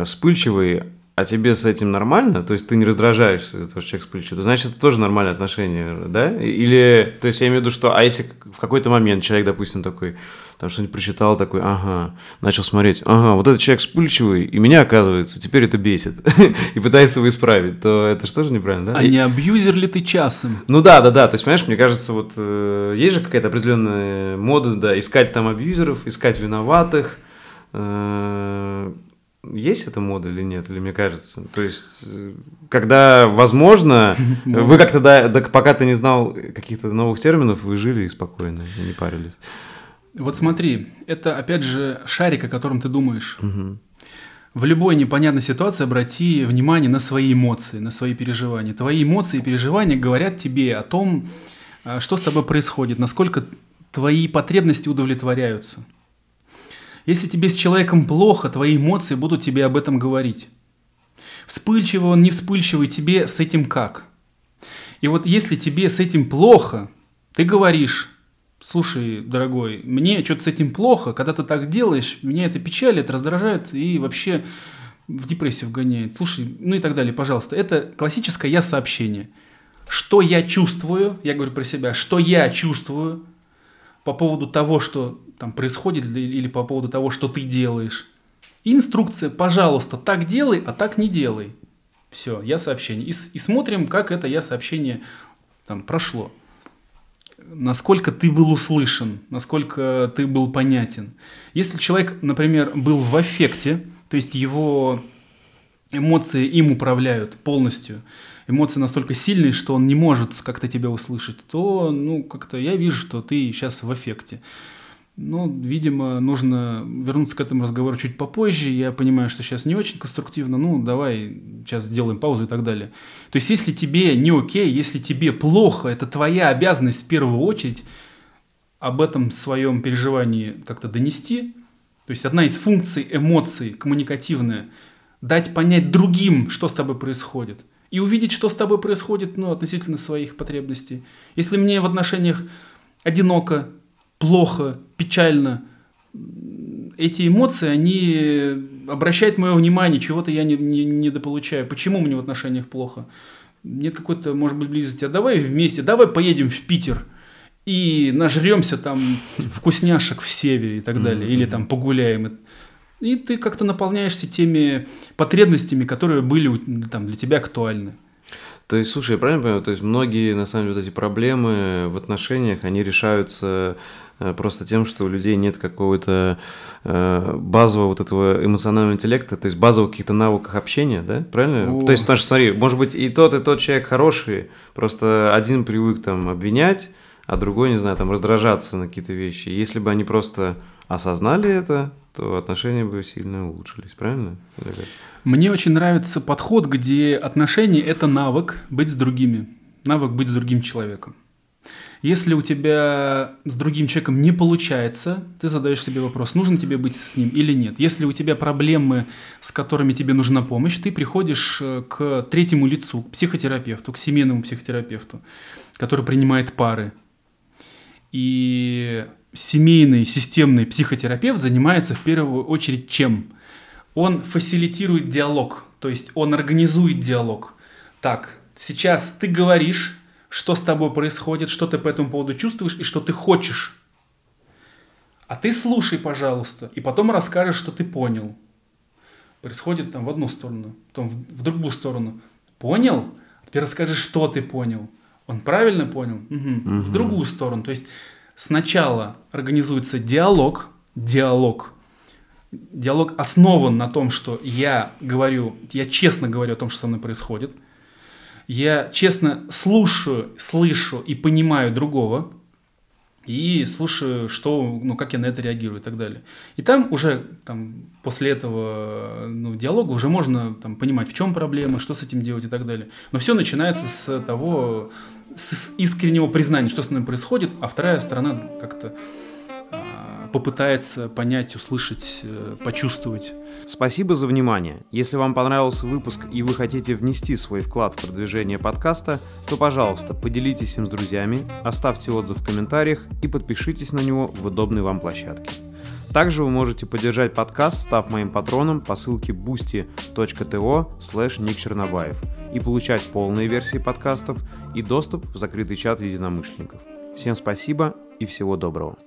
вспыльчивый, а тебе с этим нормально, то есть ты не раздражаешься из-за того, что человек сплечет, то значит, это тоже нормальное отношение, да? Или, то есть я имею в виду, что, а если в какой-то момент человек, допустим, такой, там что-нибудь прочитал, такой, ага, начал смотреть, ага, вот этот человек вспыльчивый, и меня, оказывается, теперь это бесит, и пытается его исправить, то это же неправильно, да? А не абьюзер ли ты часом? Ну да, да, да, то есть, понимаешь, мне кажется, вот э, есть же какая-то определенная мода, да, искать там абьюзеров, искать виноватых, э, есть эта мода или нет, или мне кажется? То есть, э, когда, возможно, вы как-то, да, да, пока ты не знал каких-то новых терминов, вы жили спокойно, и не парились. Вот смотри, это опять же шарик, о котором ты думаешь. Угу. В любой непонятной ситуации обрати внимание на свои эмоции, на свои переживания. Твои эмоции и переживания говорят тебе о том, а, что с тобой происходит, насколько твои потребности удовлетворяются. Если тебе с человеком плохо, твои эмоции будут тебе об этом говорить. Вспыльчивый он, не вспыльчивый, тебе с этим как? И вот если тебе с этим плохо, ты говоришь, слушай, дорогой, мне что-то с этим плохо, когда ты так делаешь, меня это печалит, раздражает и вообще в депрессию вгоняет. Слушай, ну и так далее, пожалуйста. Это классическое я-сообщение. Что я чувствую, я говорю про себя, что я чувствую по поводу того, что там происходит или по поводу того, что ты делаешь. инструкция, пожалуйста, так делай, а так не делай. Все, я сообщение. И, и смотрим, как это я сообщение там прошло. Насколько ты был услышан, насколько ты был понятен. Если человек, например, был в аффекте, то есть его эмоции им управляют полностью, эмоции настолько сильные, что он не может как-то тебя услышать, то, ну, как-то я вижу, что ты сейчас в аффекте. Ну, видимо, нужно вернуться к этому разговору чуть попозже. Я понимаю, что сейчас не очень конструктивно. Ну, давай сейчас сделаем паузу и так далее. То есть, если тебе не окей, если тебе плохо, это твоя обязанность в первую очередь об этом своем переживании как-то донести. То есть, одна из функций эмоций коммуникативная – дать понять другим, что с тобой происходит. И увидеть, что с тобой происходит ну, относительно своих потребностей. Если мне в отношениях одиноко, плохо, печально. Эти эмоции, они обращают мое внимание, чего-то я не, не, недополучаю. Почему мне в отношениях плохо? Нет какой-то, может быть, близости. А давай вместе, давай поедем в Питер и нажремся там вкусняшек в севере и так далее. Или там погуляем. И ты как-то наполняешься теми потребностями, которые были там, для тебя актуальны. То есть, слушай, я правильно понимаю, то есть многие, на самом деле, вот эти проблемы в отношениях, они решаются Э, просто тем, что у людей нет какого-то э, базового вот этого эмоционального интеллекта, то есть базовых каких-то навыков общения, да? Правильно? О. То есть, потому что, смотри, может быть, и тот, и тот человек хороший, просто один привык там обвинять, а другой, не знаю, там раздражаться на какие-то вещи. Если бы они просто осознали это, то отношения бы сильно улучшились, правильно? Мне очень нравится подход, где отношения – это навык быть с другими, навык быть с другим человеком. Если у тебя с другим человеком не получается, ты задаешь себе вопрос, нужно тебе быть с ним или нет. Если у тебя проблемы, с которыми тебе нужна помощь, ты приходишь э, к третьему лицу, к психотерапевту, к семейному психотерапевту, который принимает пары. И семейный системный психотерапевт занимается в первую очередь чем? Он фасилитирует диалог, то есть он организует диалог. Так, сейчас ты говоришь, что с тобой происходит, что ты по этому поводу чувствуешь и что ты хочешь. А ты слушай, пожалуйста, и потом расскажешь, что ты понял. Происходит там в одну сторону, потом в, в другую сторону. Понял? Теперь расскажи, что ты понял. Он правильно понял? Угу. Угу. В другую сторону. То есть сначала организуется диалог, диалог. Диалог основан на том, что я говорю, я честно говорю о том, что со мной происходит – я честно слушаю, слышу и понимаю другого, и слушаю, что, ну, как я на это реагирую и так далее. И там уже там, после этого ну, диалога уже можно там, понимать, в чем проблема, что с этим делать и так далее. Но все начинается с того, с искреннего признания, что с нами происходит, а вторая сторона как-то попытается понять, услышать, э, почувствовать. Спасибо за внимание. Если вам понравился выпуск и вы хотите внести свой вклад в продвижение подкаста, то, пожалуйста, поделитесь им с друзьями, оставьте отзыв в комментариях и подпишитесь на него в удобной вам площадке. Также вы можете поддержать подкаст, став моим патроном по ссылке boosty.to slash и получать полные версии подкастов и доступ в закрытый чат единомышленников. Всем спасибо и всего доброго.